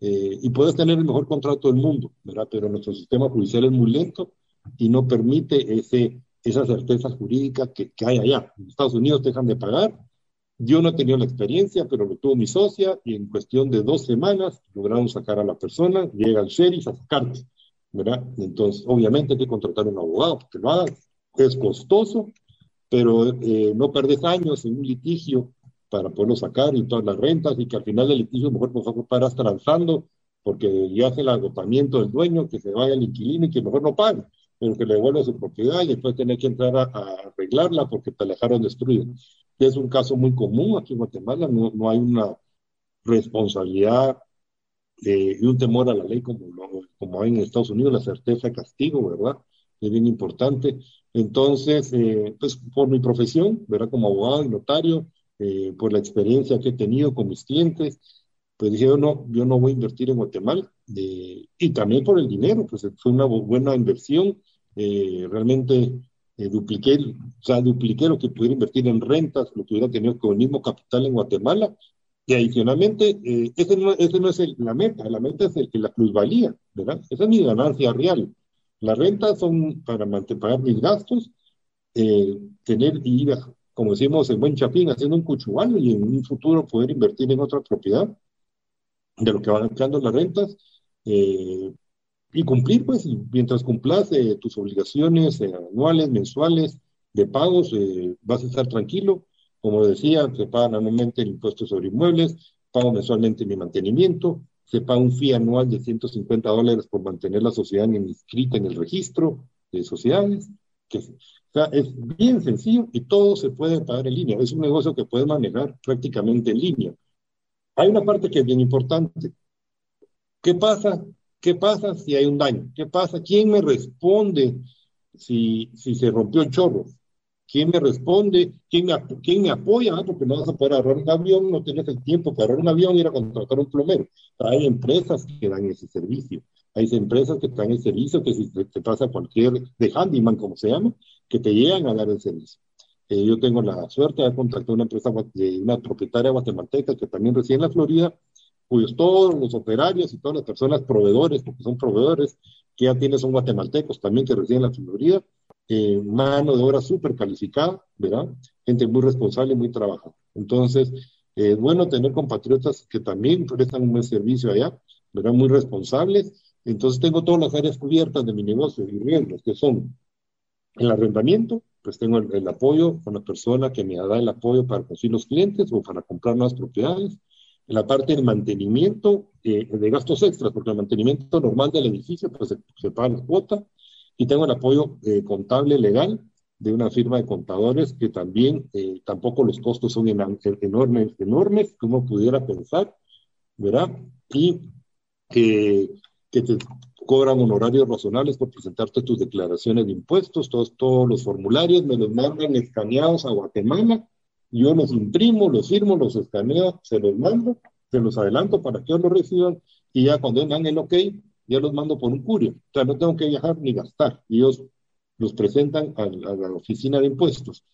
[SPEAKER 4] Eh, y puedes tener el mejor contrato del mundo, ¿verdad? Pero nuestro sistema judicial es muy lento y no permite ese, esa certeza jurídica que, que hay allá. En Estados Unidos dejan de pagar yo no tenido la experiencia, pero lo tuvo mi socia y en cuestión de dos semanas lograron sacar a la persona, llega el sheriff a sacarte, ¿verdad? Entonces, obviamente hay que contratar a un abogado porque lo haga, es costoso, pero eh, no perdes años en un litigio para poderlo sacar y todas las rentas y que al final del litigio mejor nos paras transando porque ya hace el agotamiento del dueño, que se vaya el inquilino y que mejor no pague, pero que le devuelva su propiedad y después tener que entrar a, a arreglarla porque te la dejaron destruida es un caso muy común aquí en Guatemala, no, no hay una responsabilidad de, y un temor a la ley como, como hay en Estados Unidos, la certeza de castigo, ¿verdad? Es bien importante. Entonces, eh, pues por mi profesión, ¿verdad? Como abogado y notario, eh, por la experiencia que he tenido con mis clientes, pues dije, yo no, yo no voy a invertir en Guatemala. Eh, y también por el dinero, pues fue una buena inversión. realmente eh, dupliqué, o sea, dupliqué lo que pudiera invertir en rentas, lo que hubiera tenido con el mismo capital en Guatemala. Y adicionalmente, eh, ese, no, ese no es la meta, la meta es el, la plusvalía, ¿verdad? Esa es mi ganancia real. Las rentas son para pagar mis gastos, eh, tener y ir, como decimos en buen chapín, haciendo un cuchubano y en un futuro poder invertir en otra propiedad de lo que van quedando las rentas. Eh, y cumplir, pues, mientras cumplas eh, tus obligaciones eh, anuales, mensuales, de pagos, eh, vas a estar tranquilo. Como decía, se pagan anualmente el impuesto sobre inmuebles, pago mensualmente mi mantenimiento, se paga un fee anual de 150 dólares por mantener la sociedad inscrita en el registro de sociedades. Que, o sea, es bien sencillo y todo se puede pagar en línea. Es un negocio que puedes manejar prácticamente en línea. Hay una parte que es bien importante. ¿Qué pasa ¿Qué pasa si hay un daño? ¿Qué pasa? ¿Quién me responde si, se rompió el chorro? ¿Quién me responde? ¿Quién me, apoya? Ah, porque no vas a poder agarrar un avión, no tienes el tiempo para agarrar un avión y ir a contratar un plomero. Hay empresas que dan ese servicio. Hay empresas que dan el servicio que si te, pasa cualquier, de handyman como se llama, que te llegan a dar el servicio. Eh, yo tengo la suerte de contactar una empresa, una propietaria guatemalteca que también reside en la Florida, cuyos todos los operarios y todas las personas proveedores, porque son proveedores, que ya tienen son guatemaltecos también que residen en la Florida, eh, mano de obra súper calificada, ¿verdad? Gente muy responsable y muy trabajadora. Entonces, es bueno tener compatriotas que también prestan un buen servicio allá, ¿verdad? Muy responsables. Entonces, tengo todas las áreas cubiertas de mi negocio y riesgos, que son el arrendamiento, pues tengo el, apoyo con la persona que me da el apoyo para conseguir los clientes o para comprar nuevas propiedades. En la parte del mantenimiento eh, de gastos extras, porque el mantenimiento normal del edificio pues se, se paga la cuota. Y tengo el apoyo eh, contable legal de una firma de contadores que también, eh, tampoco los costos son enormes, enormes, como pudiera pensar, ¿verdad? Y que te cobran honorarios razonables por presentarte tus declaraciones de impuestos, todos, todos los formularios me los mandan escaneados a Guatemala, yo los imprimo, los firmo, los escaneo, se los mando, se los adelanto para que ellos los reciban y ya cuando dan el ok, ya los mando por un curio. O sea, no tengo que viajar ni gastar. Ellos los presentan a, la oficina de impuestos.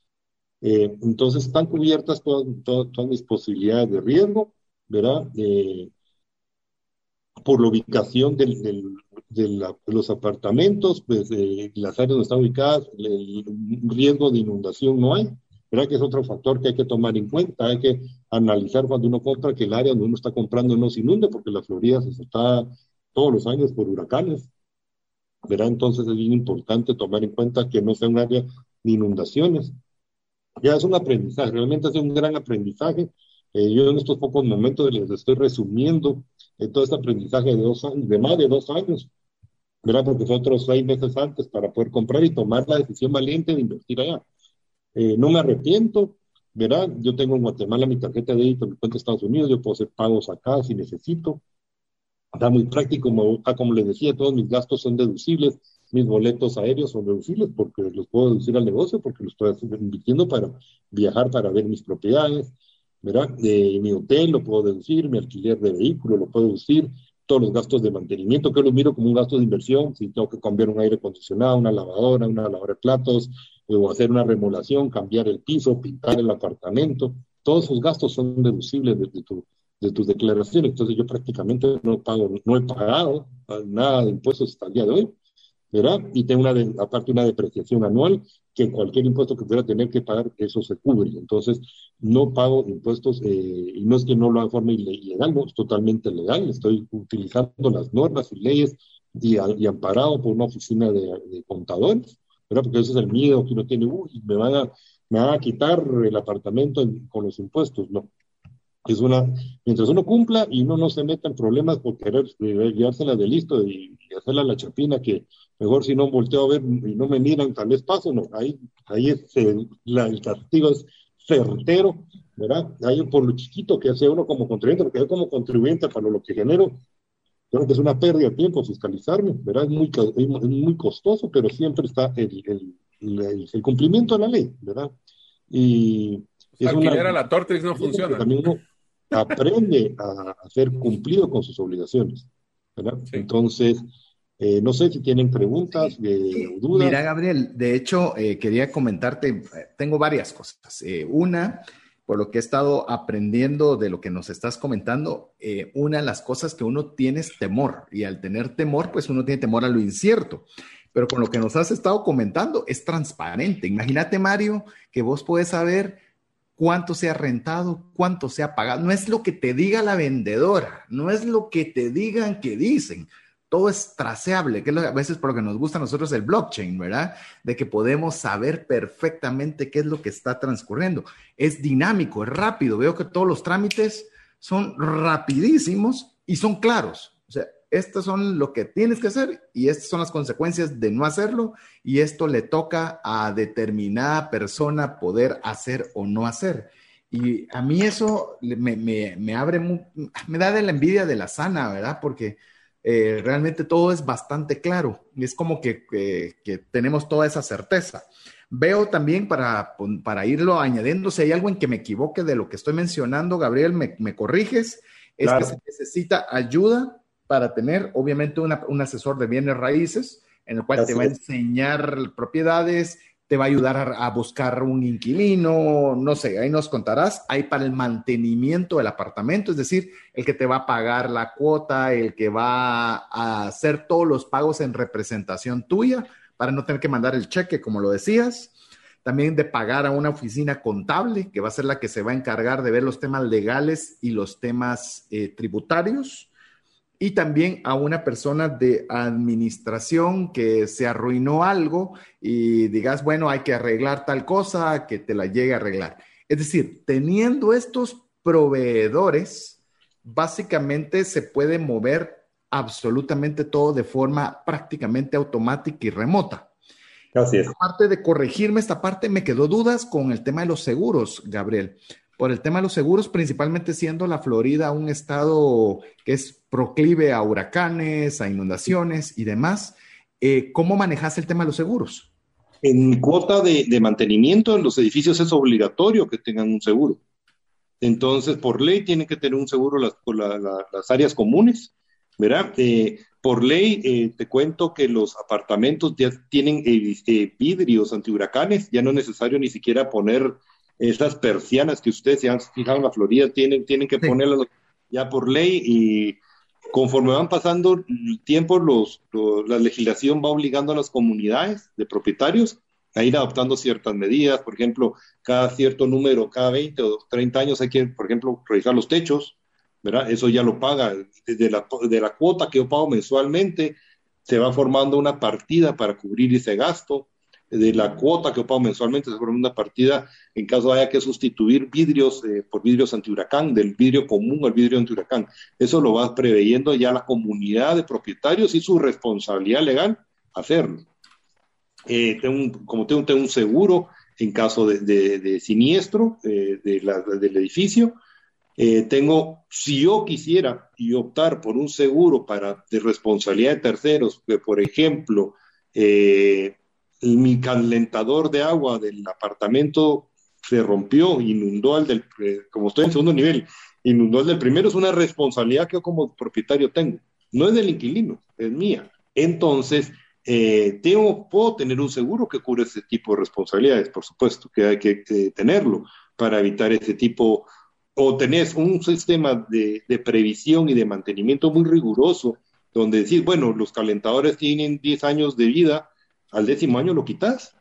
[SPEAKER 4] Eh, entonces están cubiertas todas, todas, mis posibilidades de riesgo, ¿verdad? Eh, por la ubicación del, de los apartamentos, pues eh, las áreas donde están ubicadas, el, riesgo de inundación no hay, ¿verdad? Que es otro factor que hay que tomar en cuenta, hay que analizar cuando uno compra que el área donde uno está comprando no se inunde, porque la Florida se está todos los años por huracanes, ¿verdad? Entonces es bien importante tomar en cuenta que no sea un área de inundaciones. Ya es un aprendizaje, realmente es un gran aprendizaje. Eh, yo en estos pocos momentos les estoy resumiendo eh, todo este aprendizaje de, dos años, de más de dos años, ¿verdad? Porque fue otros seis meses antes para poder comprar y tomar la decisión valiente de invertir allá. Eh, no me arrepiento, ¿verdad? Yo tengo en Guatemala mi tarjeta de débito, mi cuenta de Estados Unidos, yo puedo hacer pagos acá si necesito. Está muy práctico, como, ah, les decía, todos mis gastos son deducibles, mis boletos aéreos son deducibles porque los puedo deducir al negocio, porque los estoy invirtiendo para viajar, para ver mis propiedades, ¿verdad? De mi hotel lo puedo deducir, mi alquiler de vehículo lo puedo deducir, todos los gastos de mantenimiento, que los miro como un gasto de inversión, si tengo que cambiar un aire acondicionado, una lavadora, una lavadora de platos, o hacer una remodelación, cambiar el piso, pintar el apartamento, todos esos gastos son deducibles de tu de tus declaraciones. Entonces yo prácticamente no pago, no he pagado nada de impuestos hasta el día de hoy, ¿verdad? Y tengo una aparte una depreciación anual que cualquier impuesto que pudiera tener que pagar, eso se cubre. Entonces, no pago impuestos, eh, y no es que no lo haga de forma ilegal, no, es totalmente legal. Estoy utilizando las normas y leyes y, y amparado por una oficina de, contadores, ¿verdad? Porque ese es el miedo que uno tiene, uy, me van a, me van a quitar el apartamento con los impuestos. No, es una, mientras uno cumpla y uno no se meta en problemas por querer llevársela de listo y, hacerla la chapina, que mejor si no volteo a ver y no me miran, tal vez paso, no, ahí, ahí es, el, castigo es certero, ¿verdad? Ahí por lo chiquito que hace uno como contribuyente, porque yo como contribuyente para lo que genero, creo que es una pérdida de tiempo fiscalizarme, ¿verdad? Es muy, es muy costoso, pero siempre está el, el, el, cumplimiento de la ley, ¿verdad? Y...
[SPEAKER 3] Es una, a la Tortrix no funciona.
[SPEAKER 4] También uno, aprende a, ser cumplido con sus obligaciones. Entonces, eh, no sé si tienen preguntas eh, o dudas.
[SPEAKER 1] Mira, Gabriel, de hecho, eh, quería comentarte, tengo varias cosas. una, por lo que he estado aprendiendo de lo que nos estás comentando, una de las cosas que uno tiene es temor, y al tener temor, pues uno tiene temor a lo incierto. Pero con lo que nos has estado comentando es transparente. Imagínate, Mario, que vos puedes saber cuánto se ha rentado, cuánto se ha pagado. No es lo que te diga la vendedora, no es lo que te digan que dicen. Todo es traceable, que es a veces por lo que nos gusta a nosotros el blockchain, ¿verdad? De que podemos saber perfectamente qué es lo que está transcurriendo. Es dinámico, es rápido. Veo que todos los trámites son rapidísimos y son claros. O sea, estos son lo que tienes que hacer y estas son las consecuencias de no hacerlo y esto le toca a determinada persona poder hacer o no hacer. Y a mí eso me, me, abre, me da de la envidia de la sana, ¿verdad? Porque eh, realmente todo es bastante claro. Es como que, que, tenemos toda esa certeza. Veo también para, para irlo añadiendo, si hay algo en que me equivoque de lo que estoy mencionando, Gabriel, me, me corriges, es que se necesita ayuda para tener, obviamente, un asesor de bienes raíces, en el cual te va a enseñar propiedades, te va a ayudar a, buscar un inquilino, no sé, ahí nos contarás. Hay para el mantenimiento del apartamento, es decir, el que te va a pagar la cuota, el que va a hacer todos los pagos en representación tuya para no tener que mandar el cheque, como lo decías. También de pagar a una oficina contable, que va a ser la que se va a encargar de ver los temas legales y los temas eh, tributarios y también a una persona de administración que se arruinó algo y digas, bueno, hay que arreglar tal cosa, que te la llegue a arreglar. Es decir, teniendo estos proveedores, básicamente se puede mover absolutamente todo de forma prácticamente automática y remota.
[SPEAKER 4] Así es.
[SPEAKER 1] Aparte de corregirme esta parte, me quedó dudas con el tema de los seguros, Gabriel por el tema de los seguros, principalmente siendo la Florida un estado que es proclive a huracanes, a inundaciones y demás. Eh, ¿Cómo manejas el tema de los seguros?
[SPEAKER 4] En cuota de, mantenimiento en los edificios es obligatorio que tengan un seguro. Entonces, por ley tienen que tener un seguro las, áreas comunes, ¿verdad? Eh, por ley, eh, te cuento que los apartamentos ya tienen vidrios antihuracanes, ya no es necesario ni siquiera poner esas persianas que ustedes se han fijado en la Florida tienen, tienen que ponerlas ya por ley y conforme van pasando el tiempo, los, la legislación va obligando a las comunidades de propietarios a ir adoptando ciertas medidas. Por ejemplo, cada cierto número, cada 20 o 30 años hay que, por ejemplo, revisar los techos, ¿verdad? Eso ya lo paga. Desde la, de la cuota que yo pago mensualmente, se va formando una partida para cubrir ese gasto de la cuota que pago mensualmente, forma una partida en caso haya que sustituir vidrios eh, por vidrios antihuracán, del vidrio común al vidrio antihuracán. Eso lo va preveyendo ya la comunidad de propietarios y su responsabilidad legal hacerlo. Eh, tengo como tengo, un seguro en caso de, siniestro eh, del edificio. tengo, si yo quisiera y optar por un seguro para de responsabilidad de terceros, que por ejemplo, mi calentador de agua del apartamento se rompió, inundó el del, eh, como estoy en segundo nivel, inundó el del primero, es una responsabilidad que yo como propietario tengo. No es del inquilino, es mía. Entonces, eh, tengo, puedo tener un seguro que cubre ese tipo de responsabilidades, por supuesto, que hay que tenerlo para evitar ese tipo, o tenés un sistema de, de, previsión y de mantenimiento muy riguroso, donde decís, bueno, los calentadores tienen 10 años de vida, al décimo año lo quitas.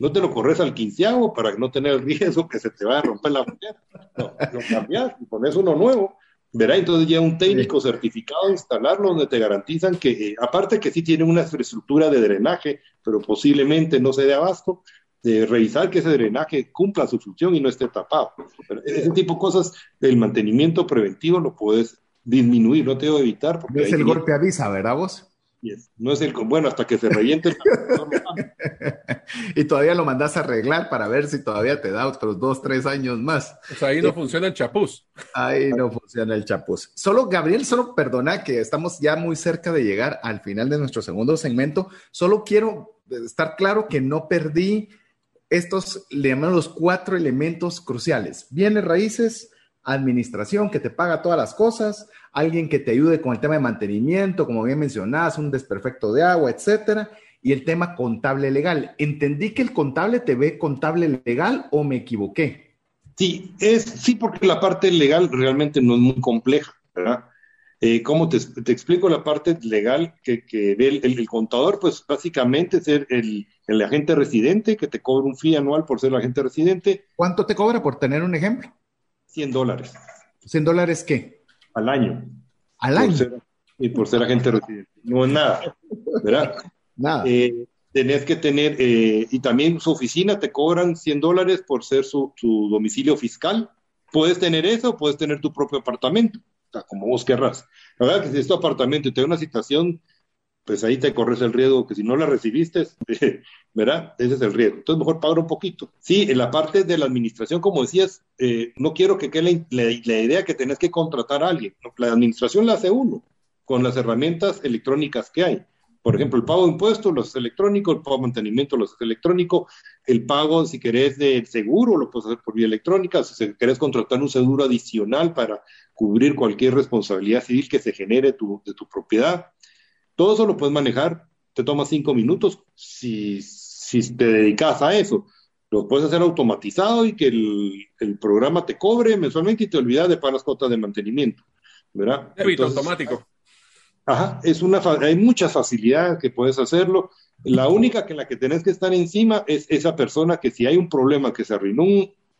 [SPEAKER 4] No te lo corres al quinceavo para no tener el riesgo que se te vaya a romper la muñeca. No, lo cambias y pones uno nuevo. Verá, entonces ya un técnico certificado instalarlo donde te garantizan que, eh, aparte que sí tiene una infraestructura de drenaje, pero posiblemente no se dé abasto, de revisar que ese drenaje cumpla su función y no esté tapado. ese tipo de cosas, el mantenimiento preventivo lo puedes disminuir, no te debo evitar.
[SPEAKER 1] Porque es el golpe avisa, ¿verdad vos?
[SPEAKER 4] No es el bueno hasta que se reviente.
[SPEAKER 1] y todavía lo mandas a arreglar para ver si todavía te da otros dos, tres años más.
[SPEAKER 3] Pues ahí no funciona el chapuz.
[SPEAKER 1] Ahí no funciona el chapuz. Solo, Gabriel, solo perdona que estamos ya muy cerca de llegar al final de nuestro segundo segmento. Solo quiero estar claro que no perdí estos, le llamamos los cuatro elementos cruciales. Bienes raíces, administración que te paga todas las cosas, alguien que te ayude con el tema de mantenimiento, como bien mencionabas, un desperfecto de agua, etcétera, y el tema contable legal. ¿Entendí que el contable te ve contable legal o me equivoqué?
[SPEAKER 4] Sí, es, sí, porque la parte legal realmente no es muy compleja, ¿verdad? Eh, ¿Cómo te, explico la parte legal que, que ve el, contador? Pues básicamente ser el, el agente residente que te cobra un fee anual por ser el agente residente.
[SPEAKER 1] ¿Cuánto te cobra por tener un ejemplo?
[SPEAKER 4] 100 dólares.
[SPEAKER 1] ¿100 dólares qué?
[SPEAKER 4] Al año.
[SPEAKER 1] Al año.
[SPEAKER 4] y por ser agente residente. No es nada, ¿verdad?
[SPEAKER 1] nada.
[SPEAKER 4] Eh, tenés que tener, eh, y también su oficina te cobran 100 dólares por ser su, domicilio fiscal. Puedes tener eso, puedes tener tu propio apartamento, como vos querrás. La verdad que si es tu apartamento y te da una situación pues ahí te corres el riesgo que si no la recibiste, ¿verdad? Ese es el riesgo. Entonces, mejor pagar un poquito. Sí, en la parte de la administración, como decías, eh, no quiero que quede la, idea que tenés que contratar a alguien. La administración la hace uno con las herramientas electrónicas que hay. Por ejemplo, el pago de impuestos los es electrónico, el pago de mantenimiento los electrónico, el pago, si querés, del seguro lo puedes hacer por vía electrónica, si querés contratar un seguro adicional para cubrir cualquier responsabilidad civil que se genere de tu propiedad, todo eso lo puedes manejar, te toma cinco minutos. Si, si te dedicas a eso, lo puedes hacer automatizado y que el, programa te cobre mensualmente y te olvidas de pagar las cuotas de mantenimiento. ¿verdad?
[SPEAKER 3] Débito automático.
[SPEAKER 4] Ajá, es una, hay muchas facilidades que puedes hacerlo. La única que en la que tenés que estar encima es esa persona que si hay un problema que se arruinó,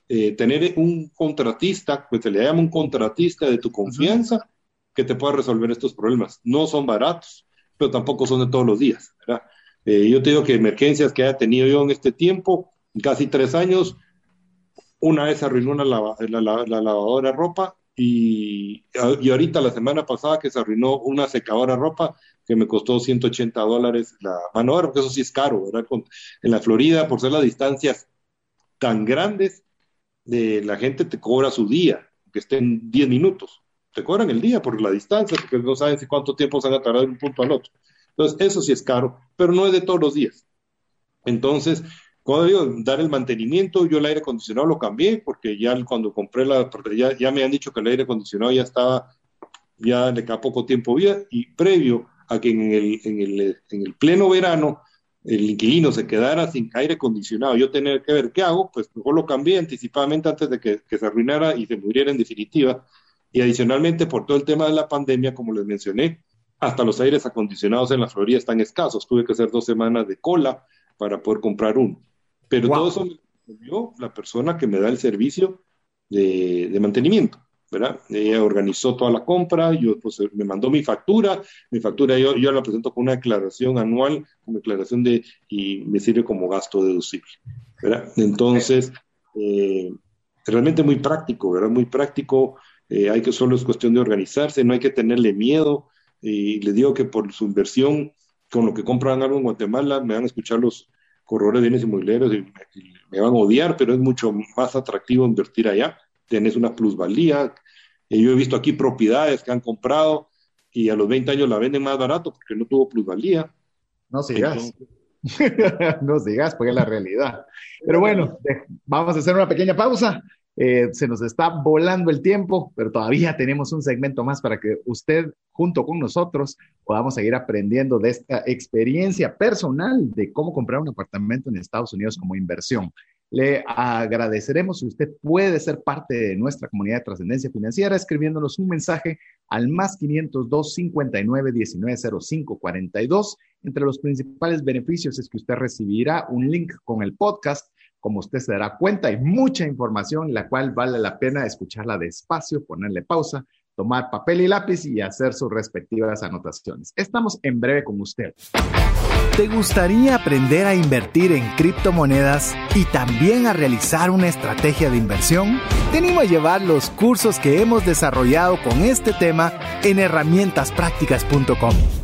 [SPEAKER 4] eh, tener un contratista, pues se le llama un contratista de tu confianza que te pueda resolver estos problemas. No son baratos, pero tampoco son de todos los días. ¿verdad? Eh, yo te digo que emergencias que haya tenido yo en este tiempo, casi tres años, una vez arruinó la, lavadora de ropa y, y, ahorita la semana pasada que se arruinó una secadora de ropa que me costó 180 dólares la mano porque eso sí es caro, ¿verdad? en la Florida, por ser las distancias tan grandes, de, la gente te cobra su día, que estén 10 minutos. Te cobran el día por la distancia, porque no saben si cuánto tiempo se van a tardar de un punto al otro. Entonces, eso sí es caro, pero no es de todos los días. Entonces, cuando digo dar el mantenimiento, yo el aire acondicionado lo cambié, porque ya cuando compré la, ya, ya me han dicho que el aire acondicionado ya estaba, ya le queda poco tiempo vida, y previo a que en el, en el, en el pleno verano el inquilino se quedara sin aire acondicionado, yo tener que ver qué hago, pues mejor lo cambié anticipadamente antes de que, que, se arruinara y se muriera en definitiva. Y adicionalmente, por todo el tema de la pandemia, como les mencioné, hasta los aires acondicionados en la Florida están escasos. Tuve que hacer dos semanas de cola para poder comprar uno. Pero todo eso me dio la persona que me da el servicio de, de, mantenimiento, ¿verdad? Ella organizó toda la compra, yo pues, me mandó mi factura, mi factura yo, yo la presento con una declaración anual, con declaración de, y me sirve como gasto deducible, ¿verdad? Entonces, eh, realmente muy práctico, ¿verdad? Muy práctico, eh, hay que solo es cuestión de organizarse, no hay que tenerle miedo, y les digo que por su inversión, con lo que compran algo en Guatemala, me van a escuchar los corredores de bienes inmobiliarios y, me van a odiar, pero es mucho más atractivo invertir allá. Tienes una plusvalía. Y yo he visto aquí propiedades que han comprado y a los 20 años la venden más barato porque no tuvo plusvalía.
[SPEAKER 1] No sigas. no sigas, porque es la realidad. Pero bueno, vamos a hacer una pequeña pausa. Eh, se nos está volando el tiempo, pero todavía tenemos un segmento más para que usted, junto con nosotros, podamos seguir aprendiendo de esta experiencia personal de cómo comprar un apartamento en Estados Unidos como inversión. Le agradeceremos si usted puede ser parte de nuestra comunidad de trascendencia financiera escribiéndonos un mensaje al más 502 59 19 05 42. Entre los principales beneficios es que usted recibirá un link con el podcast como usted se dará cuenta, hay mucha información la cual vale la pena escucharla despacio, ponerle pausa, tomar papel y lápiz y hacer sus respectivas anotaciones. Estamos en breve con usted.
[SPEAKER 5] ¿Te gustaría aprender a invertir en criptomonedas y también a realizar una estrategia de inversión? Te animo a llevar los cursos que hemos desarrollado con este tema en herramientasprácticas.com.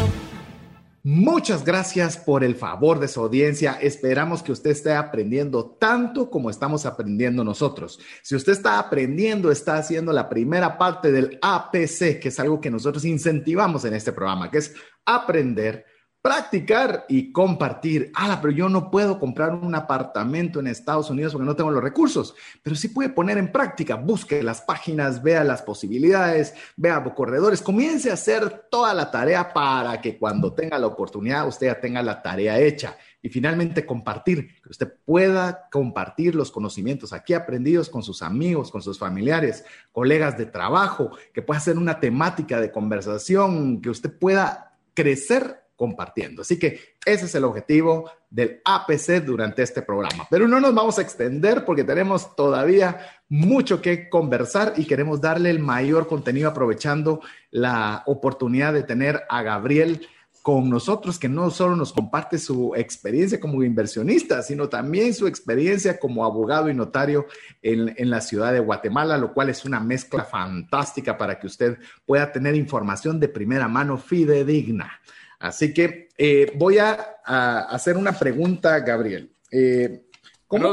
[SPEAKER 1] Muchas gracias por el favor de su audiencia. Esperamos que usted esté aprendiendo tanto como estamos aprendiendo nosotros. Si usted está aprendiendo, está haciendo la primera parte del APC, que es algo que nosotros incentivamos en este programa, que es aprender practicar y compartir. Ah, pero yo no puedo comprar un apartamento en Estados Unidos porque no tengo los recursos, pero sí puede poner en práctica. Busque las páginas, vea las posibilidades, vea corredores, comience a hacer toda la tarea para que cuando tenga la oportunidad usted ya tenga la tarea hecha. Y finalmente compartir, que usted pueda compartir los conocimientos aquí aprendidos con sus amigos, con sus familiares, colegas de trabajo, que pueda ser una temática de conversación, que usted pueda crecer compartiendo. Así que ese es el objetivo del APC durante este programa. Pero no nos vamos a extender porque tenemos todavía mucho que conversar y queremos darle el mayor contenido aprovechando la oportunidad de tener a Gabriel con nosotros, que no solo nos comparte su experiencia como inversionista, sino también su experiencia como abogado y notario en, en, la ciudad de Guatemala, lo cual es una mezcla fantástica para que usted pueda tener información de primera mano fidedigna. Así que eh, voy a, hacer una pregunta, Gabriel.
[SPEAKER 3] Eh.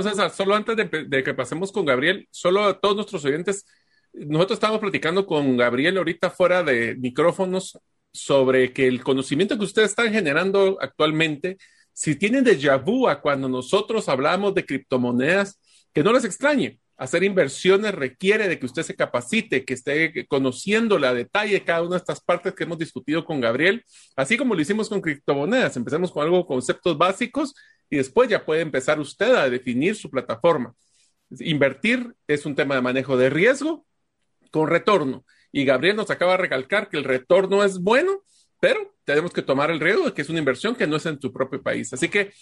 [SPEAKER 3] César, solo antes de, que pasemos con Gabriel, solo a todos nuestros oyentes, nosotros estamos platicando con Gabriel ahorita fuera de micrófonos sobre que el conocimiento que ustedes están generando actualmente, si tienen déjà vu a cuando nosotros hablamos de criptomonedas, que no les extrañe, hacer inversiones requiere de que usted se capacite, que esté conociendo la detalle cada una de estas partes que hemos discutido con Gabriel, así como lo hicimos con criptomonedas. Empecemos con algo, conceptos básicos y después ya puede empezar usted a definir su plataforma. Invertir es un tema de manejo de riesgo con retorno. Y Gabriel nos acaba de recalcar que el retorno es bueno, pero tenemos que tomar el riesgo de que es una inversión que no es en tu propio país. Así que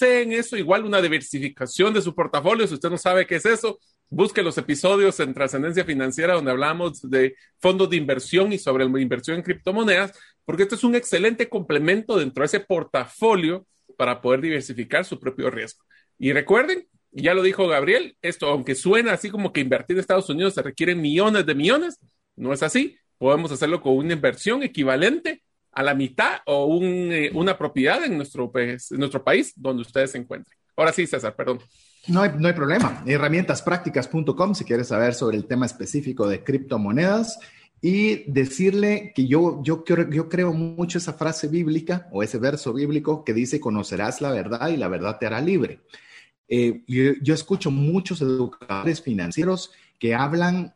[SPEAKER 3] en eso, igual una diversificación de su portafolio. Si usted no sabe qué es eso, busque los episodios en Trascendencia Financiera donde hablamos de fondos de inversión y sobre la inversión en criptomonedas, porque esto es un excelente complemento dentro de ese portafolio para poder diversificar su propio riesgo. Y recuerden, ya lo dijo Gabriel, esto, aunque suena así como que invertir en Estados Unidos se requieren millones de millones, no es así podemos hacerlo con una inversión equivalente a la mitad o eh, una propiedad en nuestro, en nuestro país donde ustedes se encuentren. Ahora sí, César, perdón.
[SPEAKER 1] No hay, no hay problema. Herramientasprácticas.com si quieres saber sobre el tema específico de criptomonedas y decirle que yo, yo, yo creo mucho esa frase bíblica o ese verso bíblico que dice, conocerás la verdad y la verdad te hará libre. Eh, yo, escucho muchos educadores financieros que hablan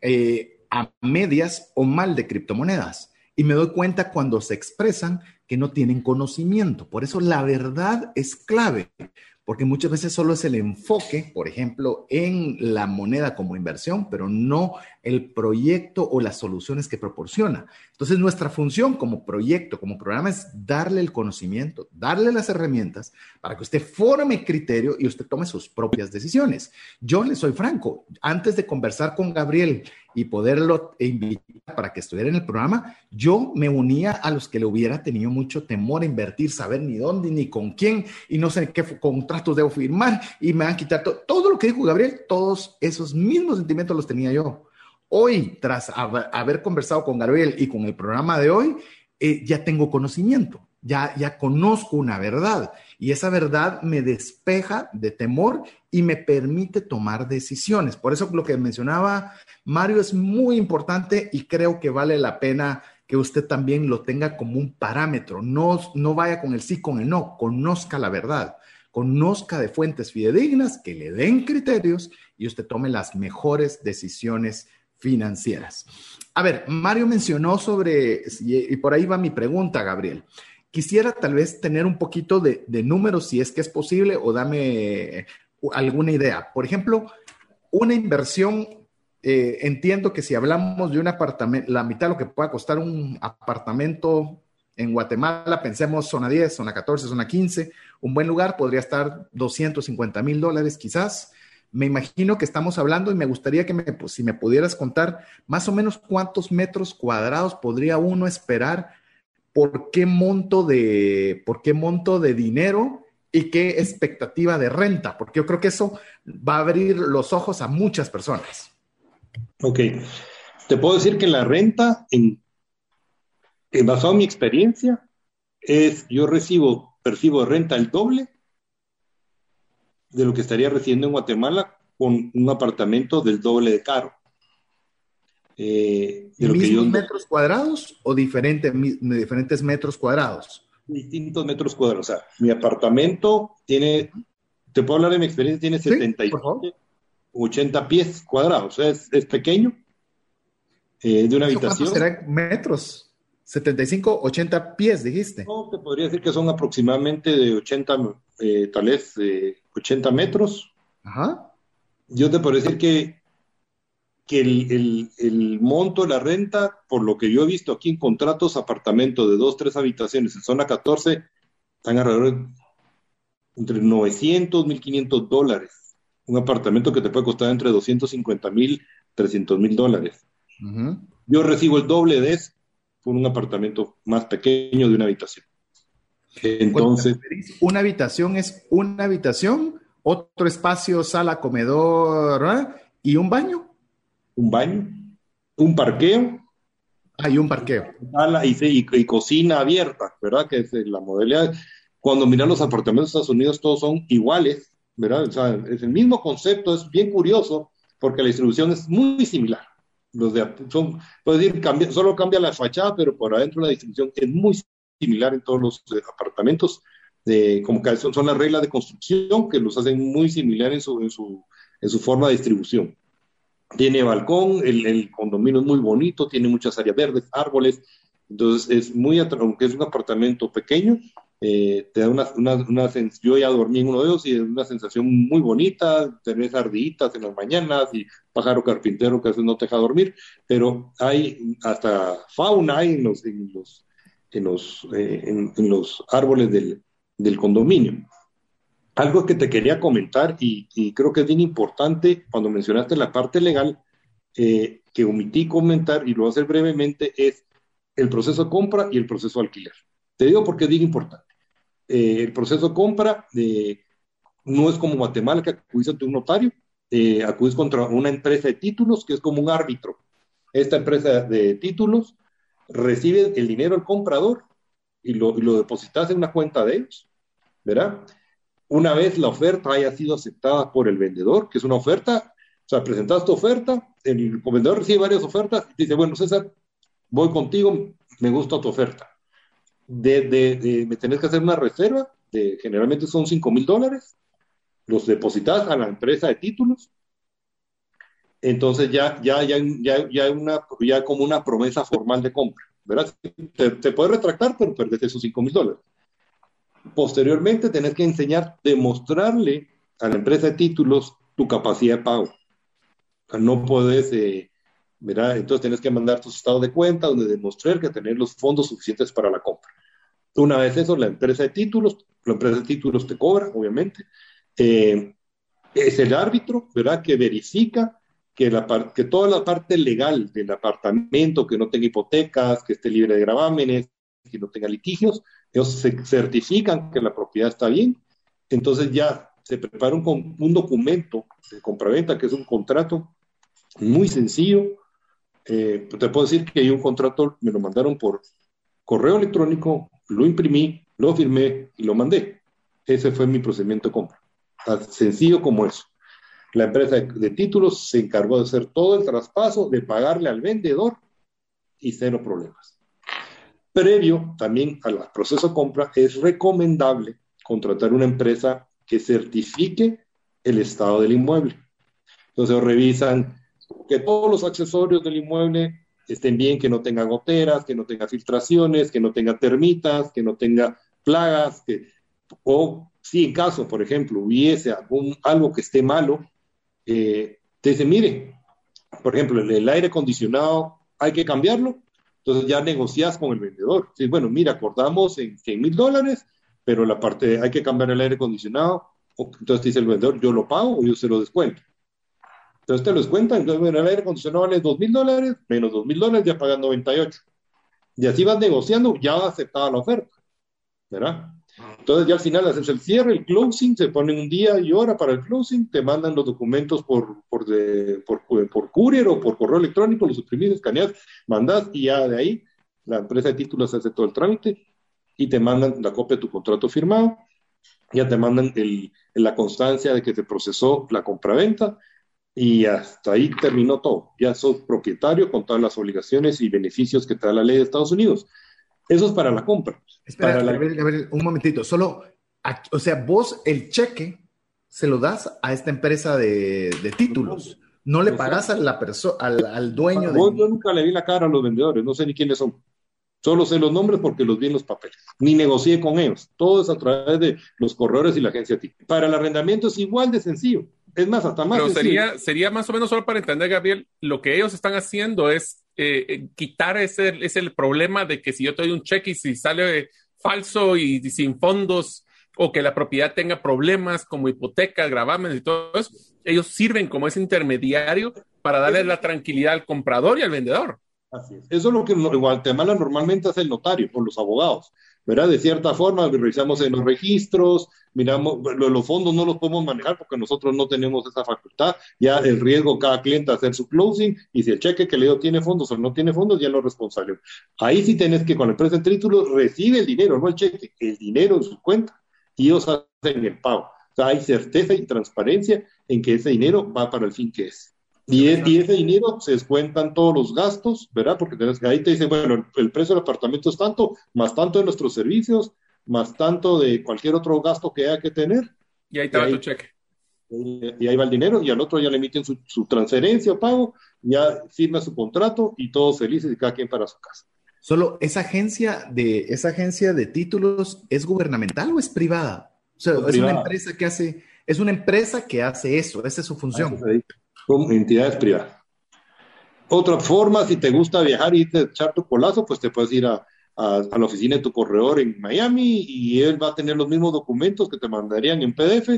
[SPEAKER 1] eh, a medias o mal de criptomonedas. Y me doy cuenta cuando se expresan que no tienen conocimiento. Por eso la verdad es clave porque muchas veces solo es el enfoque, por ejemplo, en la moneda como inversión, pero no el proyecto o las soluciones que proporciona. Entonces, nuestra función como proyecto, como programa, es darle el conocimiento, darle las herramientas para que usted forme criterio y usted tome sus propias decisiones. Yo le soy franco, antes de conversar con Gabriel y poderlo invitar para que estuviera en el programa, yo me unía a los que le hubiera tenido mucho temor a invertir, saber ni dónde ni con quién y no sé qué contratos debo firmar y me han quitado todo lo que dijo Gabriel, todos esos mismos sentimientos los tenía yo. Hoy, tras haber conversado con Gabriel y con el programa de hoy, eh, ya tengo conocimiento, ya, ya conozco una verdad y esa verdad me despeja de temor y me permite tomar decisiones. Por eso lo que mencionaba Mario es muy importante y creo que vale la pena que usted también lo tenga como un parámetro. No, no vaya con el sí, con el no, conozca la verdad. Conozca de fuentes fidedignas que le den criterios y usted tome las mejores decisiones financieras. A ver, Mario mencionó sobre, y por ahí va mi pregunta, Gabriel. Quisiera tal vez tener un poquito de, números, si es que es posible, o dame alguna idea. Por ejemplo, una inversión, eh, entiendo que si hablamos de un apartamento, la mitad de lo que pueda costar un apartamento en Guatemala, pensemos zona 10, zona 14, zona 15, un buen lugar podría estar 250 mil dólares quizás. Me imagino que estamos hablando y me gustaría que me, pues, si me pudieras contar más o menos cuántos metros cuadrados podría uno esperar, por qué monto de, por qué monto de dinero y qué expectativa de renta, porque yo creo que eso va a abrir los ojos a muchas personas.
[SPEAKER 4] Ok, te puedo decir que la renta, en, en basado en mi experiencia, es yo recibo, percibo renta el doble de lo que estaría recibiendo en Guatemala con un apartamento del doble de caro.
[SPEAKER 1] Eh, ¿Mismos metros cuadrados o diferentes metros cuadrados?
[SPEAKER 4] Distintos metros cuadrados. O sea, mi apartamento tiene, te puedo hablar de mi experiencia, tiene 70 80 pies cuadrados. O sea, es, pequeño. Eh, de una habitación.
[SPEAKER 1] serán metros? 75, 80 pies, dijiste.
[SPEAKER 4] No, te podría decir que son aproximadamente de 80, eh, tal vez 80 metros. Ajá. Yo te podría decir que, que el, el, monto de la renta, por lo que yo he visto aquí en contratos, apartamento de dos, tres habitaciones en zona 14, están alrededor de entre 900, 1500 dólares. Un apartamento que te puede costar entre 250 mil, 300 mil dólares. Yo recibo el doble de eso por un apartamento más pequeño de una habitación.
[SPEAKER 1] Entonces. Una habitación es una habitación, otro espacio, sala, comedor y un baño.
[SPEAKER 4] Un baño, un parqueo
[SPEAKER 1] Hay un parqueo.
[SPEAKER 4] Y, y, cocina abierta, ¿verdad? Que es la modalidad. Cuando miran los apartamentos de Estados Unidos, todos son iguales, ¿verdad? O sea, es el mismo concepto, es bien curioso, porque la distribución es muy similar. Los de, son, puedes decir, cambia, solo cambia la fachada, pero por adentro la distribución es muy similar en todos los eh, apartamentos. De, como que son, son, las reglas de construcción que los hacen muy similares en su, en su, en su forma de distribución. Tiene balcón, el, condominio es muy bonito, tiene muchas áreas verdes, árboles, entonces es muy, aunque es un apartamento pequeño, eh, te da una, una, una, yo ya dormí en uno de ellos y es una sensación muy bonita, tenés ardillitas en las mañanas y pájaro carpintero que a veces no te deja dormir, pero hay hasta fauna en los, en los, en los, eh, en, los árboles del, del, condominio. Algo que te quería comentar y, y, creo que es bien importante cuando mencionaste la parte legal, eh, que omití comentar y lo voy a hacer brevemente, es el proceso de compra y el proceso de alquiler. Te digo porque es bien importante. Eh, el proceso de compra eh, no es como Guatemala que acudís ante un notario, eh, acudís contra una empresa de títulos que es como un árbitro. Esta empresa de títulos recibe el dinero del comprador y lo, y lo depositas en una cuenta de ellos, ¿verdad? Una vez la oferta haya sido aceptada por el vendedor, que es una oferta, o sea, presentas tu oferta, el vendedor recibe varias ofertas y dice, bueno, César, voy contigo, me gusta tu oferta de, de, me tenés que hacer una reserva, de, generalmente son 5 mil dólares, los depositas a la empresa de títulos, entonces ya, ya, ya, ya, ya, una, ya como una promesa formal de compra, ¿verdad? Te, te puedes retractar, pero perdés esos 5 mil dólares. Posteriormente tenés que enseñar, demostrarle a la empresa de títulos tu capacidad de pago. No puedes, eh, ¿verdad? Entonces tienes que mandar tus estados de cuenta donde demostrar que tener los fondos suficientes para la compra. Una vez eso, la empresa de títulos, la empresa de títulos te cobra, obviamente. Eh, es el árbitro, ¿verdad?, que verifica que, la que toda la parte legal del apartamento, que no tenga hipotecas, que esté libre de gravámenes, que no tenga litigios, ellos se certifican que la propiedad está bien. Entonces ya se prepara un, un documento de compraventa, que es un contrato muy sencillo. Eh, te puedo decir que hay un contrato, me lo mandaron por correo electrónico, lo imprimí, lo firmé y lo mandé. Ese fue mi procedimiento de compra. Tan sencillo como eso. La empresa de, títulos se encargó de hacer todo el traspaso, de pagarle al vendedor y cero problemas. Previo también al proceso de compra, es recomendable contratar una empresa que certifique el estado del inmueble. Entonces revisan que todos los accesorios del inmueble estén bien, que no tenga goteras, que no tenga filtraciones, que no tenga termitas, que no tenga plagas, que, o si en caso, por ejemplo, hubiese algún, algo que esté malo, eh, te dice, mire, por ejemplo, el, aire acondicionado hay que cambiarlo, entonces ya negocias con el vendedor. Sí, bueno, mira, acordamos en 100 mil dólares, pero la parte hay que cambiar el aire acondicionado, entonces dice el vendedor, yo lo pago o yo se lo descuento. Entonces te los cuentan, entonces bueno, el aire acondicionado vale dos mil dólares, menos dos mil dólares ya pagan 98. Y así vas negociando, ya aceptada la oferta, ¿verdad? Entonces ya al final haces el cierre, el closing, se pone un día y hora para el closing, te mandan los documentos por, por, de, por, por courier o por correo electrónico, los suprimís, escaneas, mandas y ya de ahí la empresa de títulos hace todo el trámite y te mandan la copia de tu contrato firmado, ya te mandan el, la constancia de que se procesó la compraventa y hasta ahí terminó todo. Ya sos propietario con todas las obligaciones y beneficios que te da la ley de Estados Unidos. Eso es para la compra.
[SPEAKER 1] Espera,
[SPEAKER 4] para
[SPEAKER 1] a, ver, a ver, un momentito. Solo, o sea, vos el cheque se lo das a esta empresa de, de títulos. No le pagas a la persona, al, al, dueño.
[SPEAKER 4] Vos, de... Yo nunca le vi la cara a los vendedores, no sé ni quiénes son. Solo sé los nombres porque los vi en los papeles. Ni negocié con ellos. Todo es a través de los corredores y la agencia TIC. Para el arrendamiento es igual de sencillo. Es más, hasta más.
[SPEAKER 3] Pero sería, sería más o menos solo para entender, Gabriel, lo que ellos están haciendo es eh, eh, quitar ese, ese el problema de que si yo te doy un cheque y si sale falso y, y sin fondos o que la propiedad tenga problemas como hipotecas, gravámenes y todo eso, ellos sirven como ese intermediario para darle la tranquilidad al comprador y al vendedor.
[SPEAKER 4] Así es. Eso es lo que en Guatemala normalmente hace el notario o los abogados. ¿Verdad? De cierta forma, revisamos en los registros, miramos, los fondos no los podemos manejar porque nosotros no tenemos esa facultad, ya el riesgo cada cliente hacer su closing y si el cheque que le dio tiene fondos o no tiene fondos, ya lo es responsable. Ahí sí tenés que con la empresa en título recibe el dinero, no el cheque, el dinero en su cuenta y ellos hacen el pago. O sea, hay certeza y transparencia en que ese dinero va para el fin que es. Y, ese dinero se descuentan todos los gastos, ¿verdad? Porque ahí te dice, bueno, el precio del apartamento es tanto, más tanto de nuestros servicios, más tanto de cualquier otro gasto que haya que tener.
[SPEAKER 3] Y ahí te va tu cheque.
[SPEAKER 4] Y, ahí va el dinero, y al otro ya le emiten su, transferencia o pago, ya firma su contrato y todos felices y cada quien para su casa.
[SPEAKER 1] Solo, ¿esa agencia de, esa agencia de títulos es gubernamental o es privada? O sea, es, una empresa que hace, es una empresa que hace eso, esa es su función
[SPEAKER 4] con entidades privadas. Otra forma, si te gusta viajar y te echar tu colazo, pues te puedes ir a, la oficina de tu corredor en Miami y él va a tener los mismos documentos que te mandarían en PDF.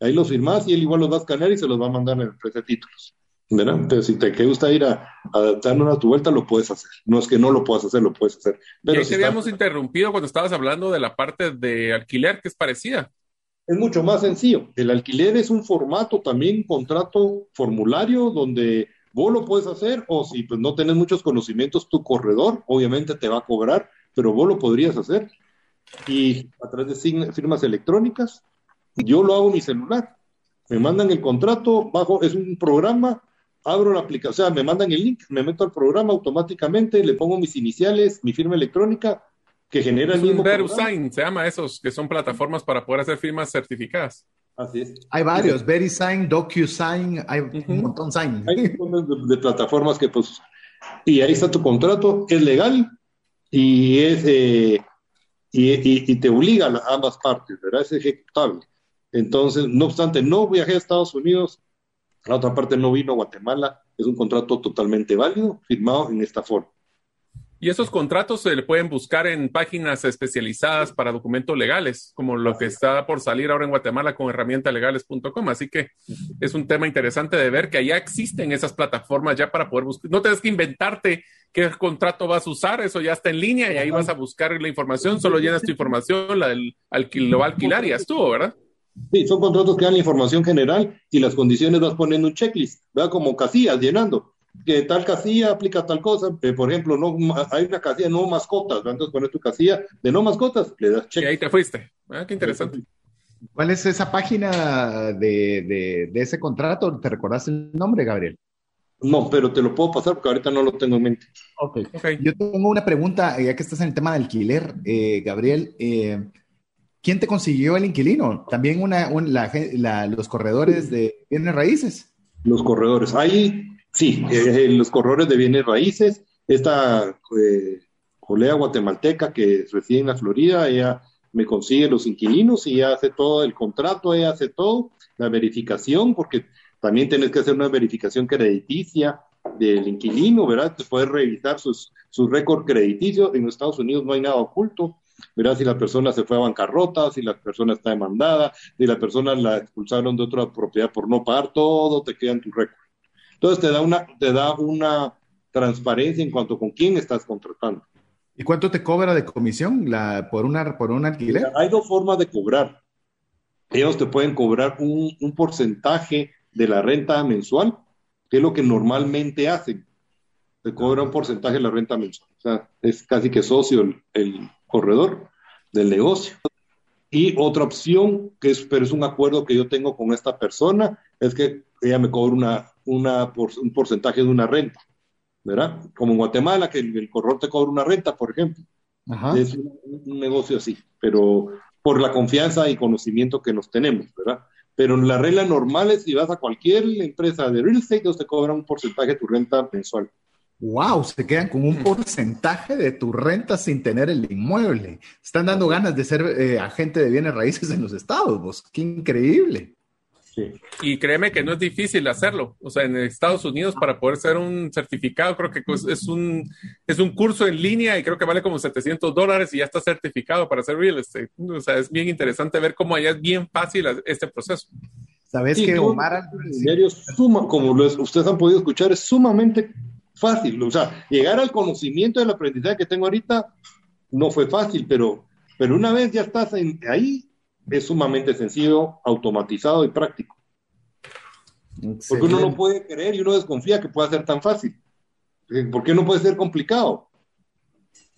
[SPEAKER 4] Ahí los firmas y él igual los va a escanear y se los va a mandar en el precio de títulos. ¿verdad? Entonces, si te gusta ir a, a dar una tu vuelta, lo puedes hacer. No es que no lo puedas hacer, lo puedes hacer.
[SPEAKER 3] Pero si habíamos interrumpido cuando estabas hablando de la parte de alquiler, que es parecida
[SPEAKER 4] es mucho más sencillo. El alquiler es un formato también, contrato formulario, donde vos lo puedes hacer o si pues, no tenés muchos conocimientos, tu corredor obviamente te va a cobrar, pero vos lo podrías hacer. Y a través de firmas electrónicas, yo lo hago en mi celular. Me mandan el contrato, bajo, es un programa, abro la aplicación, o sea, me mandan el link, me meto al programa automáticamente, le pongo mis iniciales, mi firma electrónica, que genera el mismo.
[SPEAKER 3] VeruSign se llama esos, que son plataformas para poder hacer firmas certificadas.
[SPEAKER 4] Así es.
[SPEAKER 1] Hay varios, VeriSign, DocuSign, hay un montón sign.
[SPEAKER 4] Hay de, de, plataformas que pues. Y ahí está tu contrato, es legal y es eh, y, y, te obliga a ambas partes, ¿verdad? Es ejecutable. Entonces, no obstante, no viajé a Estados Unidos, la otra parte no vino a Guatemala, es un contrato totalmente válido, firmado en esta forma.
[SPEAKER 3] Y esos contratos se le pueden buscar en páginas especializadas para documentos legales, como lo que está por salir ahora en Guatemala con herramientalegales.com. Así que es un tema interesante de ver que allá existen esas plataformas ya para poder buscar. No tienes que inventarte qué contrato vas a usar, eso ya está en línea y ahí vas a buscar la información, solo llenas tu información, la del lo va a alquilar y ya estuvo, ¿verdad?
[SPEAKER 4] Sí, son contratos que dan la información general y las condiciones vas poniendo un checklist, ¿verdad? Como casillas, llenando que tal casilla aplica tal cosa. Eh, por ejemplo, no hay una casilla no mascotas, entonces pones tu casilla de no mascotas, le das check.
[SPEAKER 3] Y ahí te fuiste. Ah, qué interesante.
[SPEAKER 1] ¿Cuál es esa página de, de, ese contrato? ¿Te recordás el nombre, Gabriel?
[SPEAKER 4] No, pero te lo puedo pasar porque ahorita no lo tengo en mente.
[SPEAKER 1] Ok. okay. Yo tengo una pregunta, ya que estás en el tema del alquiler, eh, Gabriel. Eh, ¿Quién te consiguió el inquilino? ¿También una, los corredores de bienes raíces?
[SPEAKER 4] Los corredores. Ahí Sí, eh, los corredores de bienes raíces, esta eh, colea guatemalteca que reside en la Florida, ella me consigue los inquilinos y ella hace todo el contrato, ella hace todo, la verificación, porque también tienes que hacer una verificación crediticia del inquilino, ¿verdad? Puedes revisar sus, su récord crediticio. En los Estados Unidos no hay nada oculto, ¿verdad? Si la persona se fue a bancarrota, si la persona está demandada, si la persona la expulsaron de otra propiedad por no pagar, todo te queda en tu récord. Entonces te da una, te da una transparencia en cuanto con quién estás contratando.
[SPEAKER 1] ¿Y cuánto te cobra de comisión la, por, una, por un alquiler?
[SPEAKER 4] Hay dos formas de cobrar. Ellos te pueden cobrar un, porcentaje de la renta mensual, que es lo que normalmente hacen. Te cobra un porcentaje de la renta mensual. O sea, es casi que socio el, el corredor del negocio. Y otra opción, que es, pero es un acuerdo que yo tengo con esta persona, es que ella me cobra una, una un porcentaje de una renta, ¿verdad? Como en Guatemala, que el, corredor te cobra una renta, por ejemplo. Es un, negocio así, pero por la confianza y conocimiento que nos tenemos, ¿verdad? Pero la regla normal es si vas a cualquier empresa de real estate, ellos te cobran un porcentaje de tu renta mensual.
[SPEAKER 1] Wow, se quedan con un porcentaje de tu renta sin tener el inmueble. Están dando ganas de ser eh, agente de bienes raíces en los estados, vos. Qué increíble.
[SPEAKER 3] Y créeme que no es difícil hacerlo. O sea, en Estados Unidos para poder ser un certificado, creo que pues, es un, es un curso en línea y creo que vale como 700 dólares y ya está certificado para hacer real estate. O sea, es bien interesante ver cómo allá es bien fácil este proceso.
[SPEAKER 1] Sabes que Omar...
[SPEAKER 4] suma, como ustedes han podido escuchar, es sumamente fácil. O sea, llegar al conocimiento del aprendizaje que tengo ahorita no fue fácil, pero, pero una vez ya estás ahí, es sumamente sencillo, automatizado y práctico. Porque uno no puede creer y uno desconfía que pueda ser tan fácil. Eh, ¿Por qué no puede ser complicado?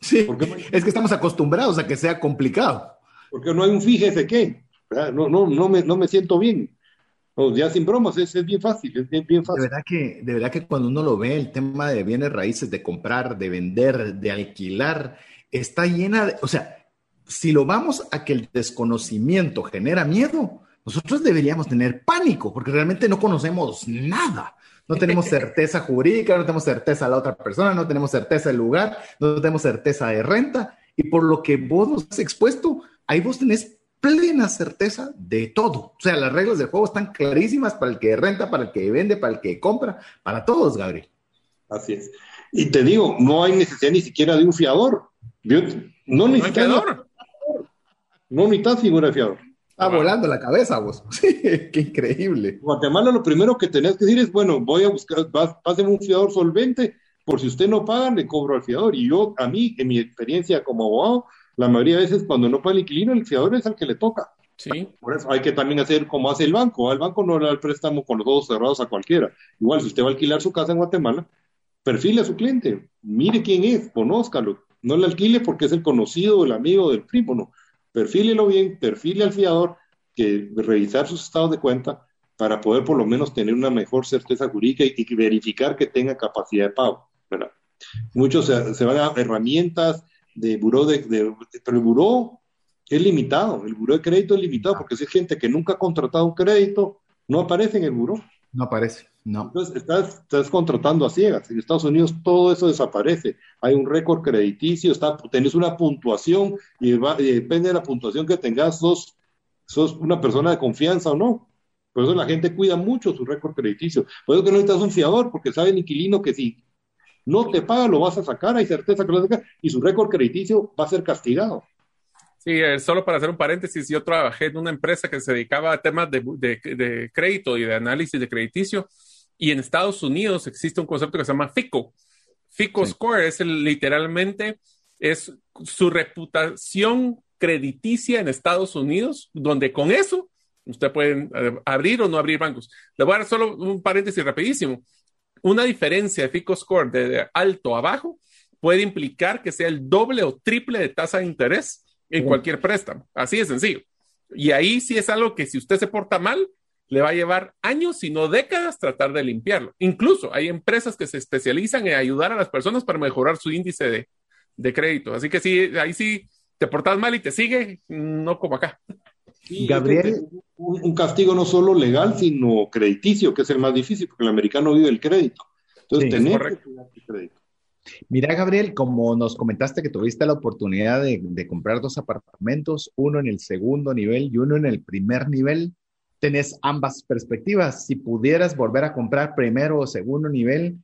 [SPEAKER 1] Sí, es que estamos acostumbrados a que sea complicado.
[SPEAKER 4] Porque no hay un fíjese qué. No, no, no, me, no me siento bien. ya sin bromas, es, es, bien fácil, es bien, fácil.
[SPEAKER 1] De verdad, que, de verdad que cuando uno lo ve, el tema de bienes raíces, de comprar, de vender, de alquilar, está llena de, o sea, si lo vamos a que el desconocimiento genera miedo, nosotros deberíamos tener pánico, porque realmente no conocemos nada. No tenemos certeza jurídica, no tenemos certeza de la otra persona, no tenemos certeza del lugar, no tenemos certeza de renta. Y por lo que vos nos has expuesto, ahí vos tenés plena certeza de todo. O sea, las reglas del juego están clarísimas para el que renta, para el que vende, para el que compra, para todos, Gabriel.
[SPEAKER 4] Así es. Y te digo, no hay necesidad ni siquiera de un fiador. no, necesitas. No, no necesitas figura de fiador.
[SPEAKER 1] Está volando la cabeza vos. qué increíble.
[SPEAKER 4] Guatemala lo primero que tenés que decir es, bueno, voy a buscar, pásenme un fiador solvente, por si usted no paga, le cobro al fiador. Y yo, a mí, en mi experiencia como abogado, la mayoría de veces cuando no paga el inquilino, el fiador es el que le toca.
[SPEAKER 3] Sí.
[SPEAKER 4] Por eso hay que también hacer como hace el banco. Al banco no le da el préstamo con los ojos cerrados a cualquiera. Igual, si usted va a alquilar su casa en Guatemala, perfile a su cliente, mire quién es, conózcalo. No le alquile porque es el conocido, el amigo del primo, no perfílelo bien, perfile al fiador, que revisar sus estados de cuenta para poder por lo menos tener una mejor certeza jurídica y, verificar que tenga capacidad de pago. ¿verdad? Muchos se, van a herramientas de buró, de, pero el buró es limitado, el buró de crédito es limitado porque si es gente que nunca ha contratado un crédito, no aparece en el buró.
[SPEAKER 1] No aparece, no.
[SPEAKER 4] Entonces estás, estás contratando a ciegas. En Estados Unidos todo eso desaparece. Hay un récord crediticio, está, tenés una puntuación y, depende de la puntuación que tengas, sos, sos una persona de confianza o no. Por eso la gente cuida mucho su récord crediticio. Por eso que no necesitas un fiador, porque sabe el inquilino que si no te paga, lo vas a sacar, hay certeza que lo vas a sacar, y su récord crediticio va a ser castigado.
[SPEAKER 3] Sí, eh, solo para hacer un paréntesis, yo trabajé en una empresa que se dedicaba a temas de, crédito y de análisis de crediticio. Y en Estados Unidos existe un concepto que se llama FICO. FICO Score es literalmente es su reputación crediticia en Estados Unidos, donde con eso usted puede eh, abrir o no abrir bancos. Le voy a dar solo un paréntesis rapidísimo. Una diferencia de FICO Score de alto a bajo puede implicar que sea el doble o triple de tasa de interés en cualquier préstamo. Así de sencillo. Y ahí sí es algo que si usted se porta mal, le va a llevar años, si no décadas, tratar de limpiarlo. Incluso hay empresas que se especializan en ayudar a las personas para mejorar su índice de, crédito. Así que sí, ahí sí te portas mal y te sigue, no como acá.
[SPEAKER 4] Gabriel. Un, castigo no solo legal, sino crediticio, que es el más difícil, porque el americano vive el crédito. Entonces, tener crédito.
[SPEAKER 1] Mira, Gabriel, como nos comentaste que tuviste la oportunidad de, comprar dos apartamentos, uno en el segundo nivel y uno en el primer nivel, tenés ambas perspectivas. Si pudieras volver a comprar primero o segundo nivel,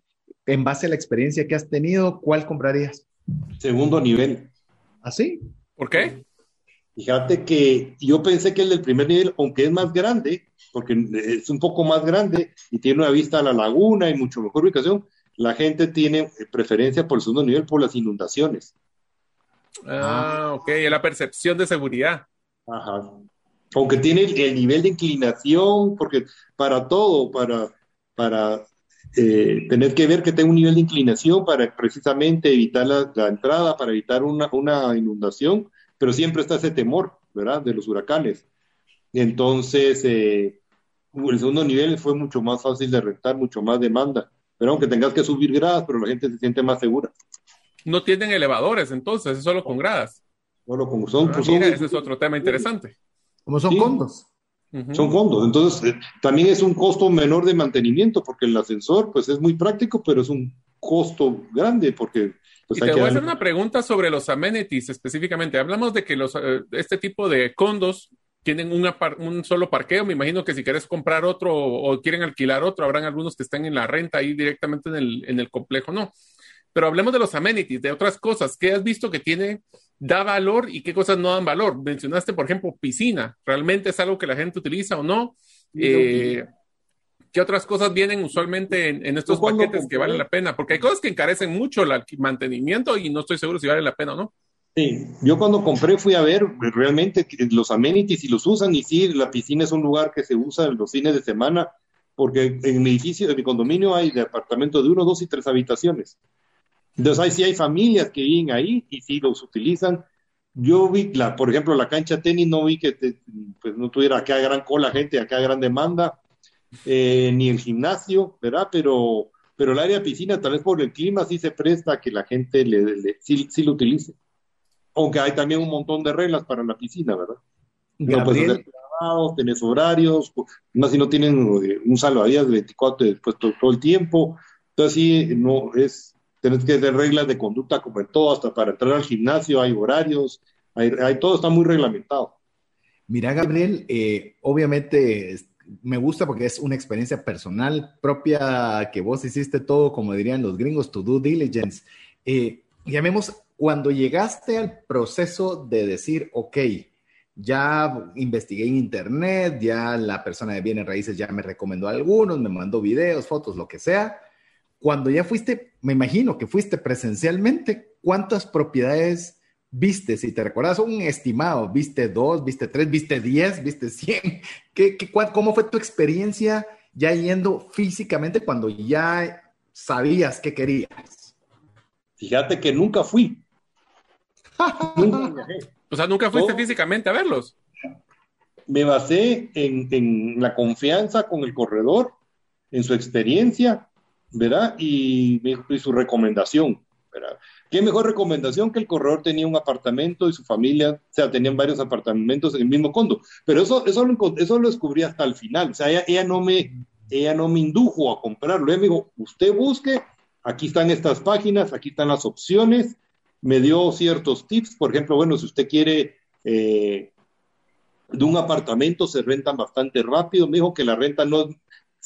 [SPEAKER 1] en base a la experiencia que has tenido, ¿cuál comprarías?
[SPEAKER 4] Segundo nivel.
[SPEAKER 1] ¿Así?
[SPEAKER 3] ¿Ah, ¿Por qué?
[SPEAKER 4] Fíjate que yo pensé que el del primer nivel, aunque es más grande, porque es un poco más grande y tiene una vista a la laguna y mucho mejor ubicación, la gente tiene preferencia por el segundo nivel por las inundaciones.
[SPEAKER 3] Ah, ok, la percepción de seguridad.
[SPEAKER 4] Ajá. Aunque tiene el, nivel de inclinación, porque para todo, para, para eh, tener que ver que tenga un nivel de inclinación para precisamente evitar la, entrada, para evitar una, inundación, pero siempre está ese temor, ¿verdad? De los huracanes. Entonces, eh, el segundo nivel fue mucho más fácil de rentar, mucho más demanda pero aunque tengas que subir gradas, pero la gente se siente más segura.
[SPEAKER 3] No tienen elevadores, entonces, es solo con gradas.
[SPEAKER 4] Solo con son,
[SPEAKER 3] ah, mira, ese es otro tema interesante.
[SPEAKER 1] Como son condos.
[SPEAKER 4] Son condos, entonces eh, también es un costo menor de mantenimiento porque el ascensor pues es muy práctico, pero es un costo grande porque pues,
[SPEAKER 3] y te voy a hacer una pregunta sobre los amenities específicamente. Hablamos de que los, eh, este tipo de condos tienen un solo parqueo. Me imagino que si quieres comprar otro o, quieren alquilar otro, habrán algunos que estén en la renta ahí directamente en el, en el complejo, no. Pero hablemos de los amenities, de otras cosas. ¿Qué has visto que tiene, da valor y qué cosas no dan valor? Mencionaste, por ejemplo, piscina. ¿Realmente es algo que la gente utiliza o no? Eh, ¿Qué otras cosas vienen usualmente en, estos paquetes que valen la pena? Porque hay cosas que encarecen mucho el mantenimiento y no estoy seguro si vale la pena o no.
[SPEAKER 4] Sí, yo cuando compré fui a ver realmente los amenities y los usan y sí, la piscina es un lugar que se usa los fines de semana porque en mi edificio, en mi condominio hay de apartamentos de uno, dos y tres habitaciones. Entonces ahí sí hay familias que viven ahí y sí los utilizan. Yo vi, la, por ejemplo, la cancha tenis, no vi que pues, no tuviera acá gran cola gente, acá gran demanda, eh, ni el gimnasio, ¿verdad? Pero, pero el área de piscina, tal vez por el clima, sí se presta a que la gente le, sí, sí lo utilice aunque hay también un montón de reglas para la piscina, ¿verdad? No puedes hacer trabajo, tenés horarios, más si no tienen un salvavidas de 24 después todo, el tiempo. Entonces sí, no es, tenés que hacer reglas de conducta como en todo, hasta para entrar al gimnasio hay horarios, hay, todo está muy reglamentado.
[SPEAKER 1] Mira, Gabriel, eh, obviamente me gusta porque es una experiencia personal propia que vos hiciste todo, como dirían los gringos, to do diligence. Eh, llamemos cuando llegaste al proceso de decir, ok, ya investigué en internet, ya la persona de bienes raíces ya me recomendó algunos, me mandó videos, fotos, lo que sea. Cuando ya fuiste, me imagino que fuiste presencialmente, ¿cuántas propiedades viste? Si te recuerdas un estimado, ¿viste dos, viste tres, viste diez, viste cien? ¿Qué, qué, cómo fue tu experiencia ya yendo físicamente cuando ya sabías qué querías?
[SPEAKER 4] Fíjate que nunca fui
[SPEAKER 3] o sea, nunca fuiste físicamente a verlos.
[SPEAKER 4] Me basé en, la confianza con el corredor, en su experiencia, ¿verdad? Y, su recomendación. ¿Qué mejor recomendación que el corredor tenía un apartamento y su familia, o sea, tenían varios apartamentos en el mismo condo? Pero eso, eso, lo, eso lo descubrí hasta el final, o sea, ella, ella, no me, ella no me indujo a comprarlo, ella me dijo, usted busque, aquí están estas páginas, aquí están las opciones, me dio ciertos tips, por ejemplo, bueno, si usted quiere eh, de un apartamento, se rentan bastante rápido, me dijo que la renta no,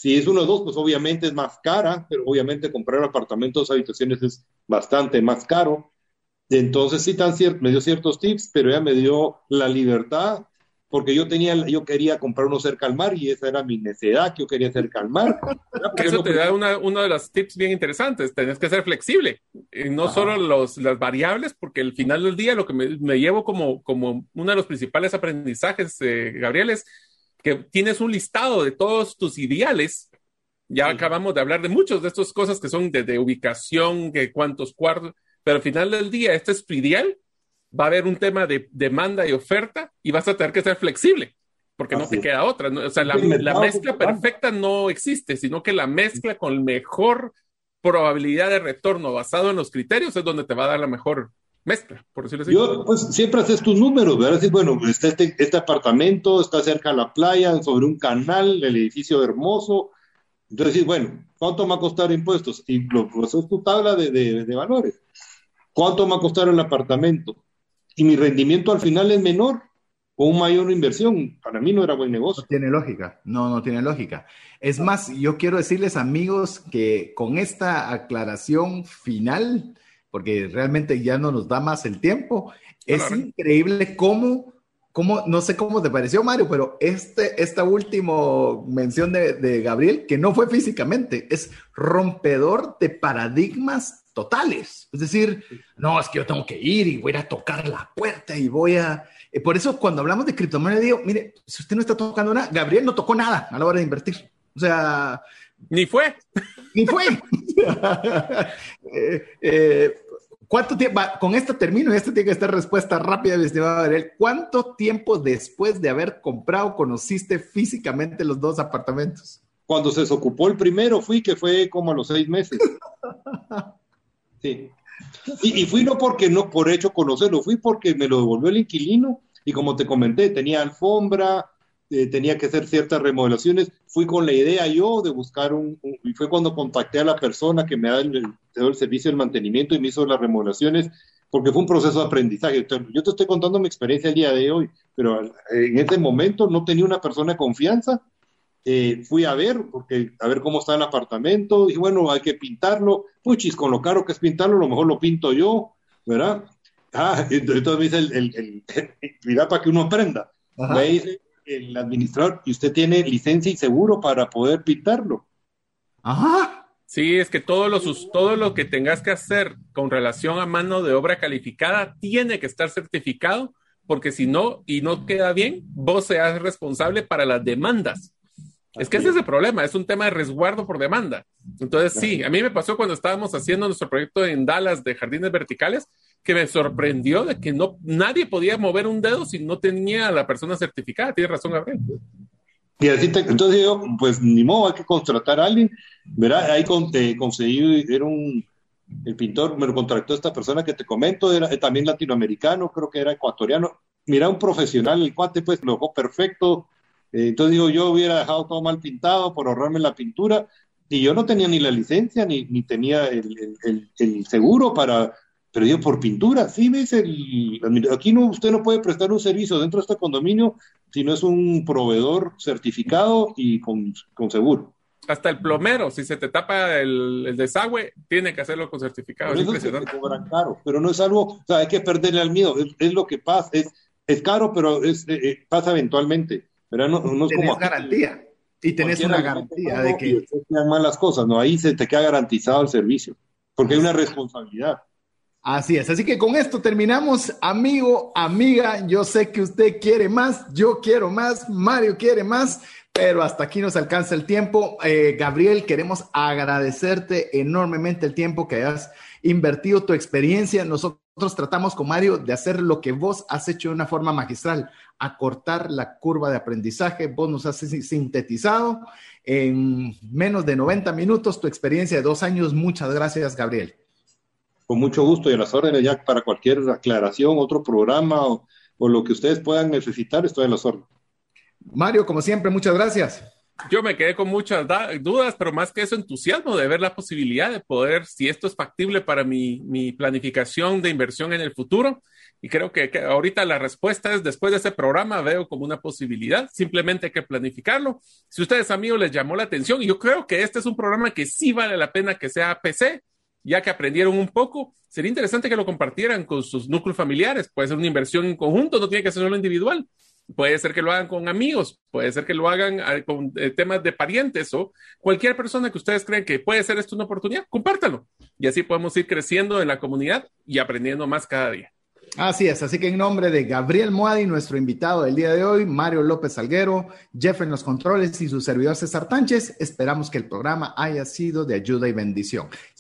[SPEAKER 4] si es uno o dos, pues obviamente es más cara, pero obviamente comprar apartamentos, habitaciones es bastante más caro. Entonces sí tan me dio ciertos tips, pero ella me dio la libertad porque yo tenía, yo quería comprar uno cerca al mar y esa era mi necesidad, que yo quería cerca al mar.
[SPEAKER 3] Eso te da una, uno de los tips bien interesantes, tenés que ser flexible, y no solo los, las variables, porque al final del día lo que me, llevo como, como uno de los principales aprendizajes, eh, Gabriel, es que tienes un listado de todos tus ideales. Ya acabamos de hablar de muchas de estas cosas que son de, de ubicación, que cuántos cuartos, pero al final del día, este es tu ideal va a haber un tema de demanda y oferta y vas a tener que ser flexible, porque no te queda otra. O sea, la, mezcla perfecta no existe, sino que la mezcla con mejor probabilidad de retorno basado en los criterios es donde te va a dar la mejor mezcla, por decirlo así.
[SPEAKER 4] Yo, pues, siempre haces tus números, ¿verdad? Decir, bueno, está este, este apartamento, está cerca de la playa, sobre un canal, el edificio hermoso. Entonces, bueno, ¿cuánto me va a costar impuestos? Y lo, pues, es tu tabla de, de, de valores. ¿Cuánto me va a costar el apartamento? y mi rendimiento al final es menor o un mayor inversión, para mí no era buen negocio.
[SPEAKER 1] No tiene lógica, no, no tiene lógica. Es más, yo quiero decirles amigos que con esta aclaración final, porque realmente ya no nos da más el tiempo, es increíble cómo, cómo, no sé cómo te pareció Mario, pero este, esta última mención de, de Gabriel, que no fue físicamente, es rompedor de paradigmas totales. Es decir, no, es que yo tengo que ir y voy a, tocar la puerta y voy a... Eh, por eso cuando hablamos de criptomonedas digo, mire, si usted no está tocando nada, Gabriel no tocó nada a la hora de invertir. O sea...
[SPEAKER 3] Ni fue.
[SPEAKER 1] Ni fue. Eh, eh, ¿Cuánto tiempo? Con esto termino y esta tiene que estar respuesta rápida, mi estimado Gabriel. ¿Cuánto tiempo después de haber comprado conociste físicamente los dos apartamentos?
[SPEAKER 4] Cuando se desocupó el primero fui, que fue como a los seis meses. Sí. Y, fui no porque no por hecho conocerlo, fui porque me lo devolvió el inquilino y como te comenté, tenía alfombra, eh, tenía que hacer ciertas remodelaciones. Fui con la idea yo de buscar un, y fue cuando contacté a la persona que me da el, el, servicio de mantenimiento y me hizo las remodelaciones, porque fue un proceso de aprendizaje. Yo te estoy contando mi experiencia el día de hoy, pero en ese momento no tenía una persona de confianza eh, fui a ver, porque a ver cómo está el apartamento, y bueno, hay que pintarlo. Puchis, con lo caro que es pintarlo, a lo mejor lo pinto yo, ¿verdad? Ah, entonces me dice el, el, mira para que uno aprenda. Me dice, el administrador y usted tiene licencia y seguro para poder pintarlo.
[SPEAKER 3] Ajá. Sí, es que todo lo, todo lo que tengas que hacer con relación a mano de obra calificada tiene que estar certificado, porque si no, y no queda bien, vos seas responsable para las demandas. Es que ese es el problema, es un tema de resguardo por demanda. Entonces, sí, a mí me pasó cuando estábamos haciendo nuestro proyecto en Dallas de jardines verticales, que me sorprendió de que no nadie podía mover un dedo si no tenía a la persona certificada. Tienes razón, Gabriel.
[SPEAKER 4] Y así entonces yo, pues ni modo, hay que contratar a alguien, ¿verdad? Ahí con, conseguí, era un, el pintor, me lo contrató esta persona que te comento, era también latinoamericano, creo que era ecuatoriano. Mira, un profesional, el cuate pues lo dejó perfecto. Eh, entonces digo, yo hubiera dejado todo mal pintado por ahorrarme la pintura y yo no tenía ni la licencia ni, ni tenía el, el seguro para, pero digo, por pintura, sí, ves, el, aquí no, usted no puede prestar un servicio dentro de este condominio si no es un proveedor certificado y con, con seguro.
[SPEAKER 3] Hasta el plomero, si se te tapa el, desagüe, tiene que hacerlo con certificado.
[SPEAKER 4] Pero es cobran caro, pero no es algo, o sea, hay que perderle al miedo, es, lo que pasa, es, es caro, pero es, eh, eh, pasa eventualmente, pero no, no es como...
[SPEAKER 1] garantía, y tenés una garantía de que...
[SPEAKER 4] Sean malas cosas, ¿no? Ahí se te queda garantizado el servicio, porque hay una responsabilidad.
[SPEAKER 1] Así es, así que con esto terminamos, amigo, amiga, yo sé que usted quiere más, yo quiero más, Mario quiere más, pero hasta aquí nos alcanza el tiempo. Eh, Gabriel, queremos agradecerte enormemente el tiempo que has invertido, tu experiencia. Nosotros tratamos con Mario de hacer lo que vos has hecho de una forma magistral, acortar la curva de aprendizaje. Vos nos has sintetizado en menos de 90 minutos tu experiencia de dos años. Muchas gracias, Gabriel
[SPEAKER 4] con mucho gusto y a las órdenes ya para cualquier aclaración, otro programa o, lo que ustedes puedan necesitar, estoy a las órdenes.
[SPEAKER 1] Mario, como siempre, muchas gracias.
[SPEAKER 3] Yo me quedé con muchas dudas, pero más que eso, entusiasmo de ver la posibilidad de poder, si esto es factible para mi, mi planificación de inversión en el futuro. Y creo que, que, ahorita la respuesta es, después de ese programa, veo como una posibilidad. Simplemente hay que planificarlo. Si ustedes, amigos, les llamó la atención, y yo creo que este es un programa que sí vale la pena que sea PC, ya que aprendieron un poco, sería interesante que lo compartieran con sus núcleos familiares. Puede ser una inversión en conjunto, no tiene que ser solo individual. Puede ser que lo hagan con amigos, puede ser que lo hagan ah, con eh, temas de parientes o cualquier persona que ustedes creen que puede ser esto una oportunidad, compártalo. Y así podemos ir creciendo en la comunidad y aprendiendo más cada día.
[SPEAKER 1] Así es, así que en nombre de Gabriel Moadi, nuestro invitado del día de hoy, Mario López Salguero, Jeff en los controles y su servidor César Tánchez, esperamos que el programa haya sido de ayuda y bendición.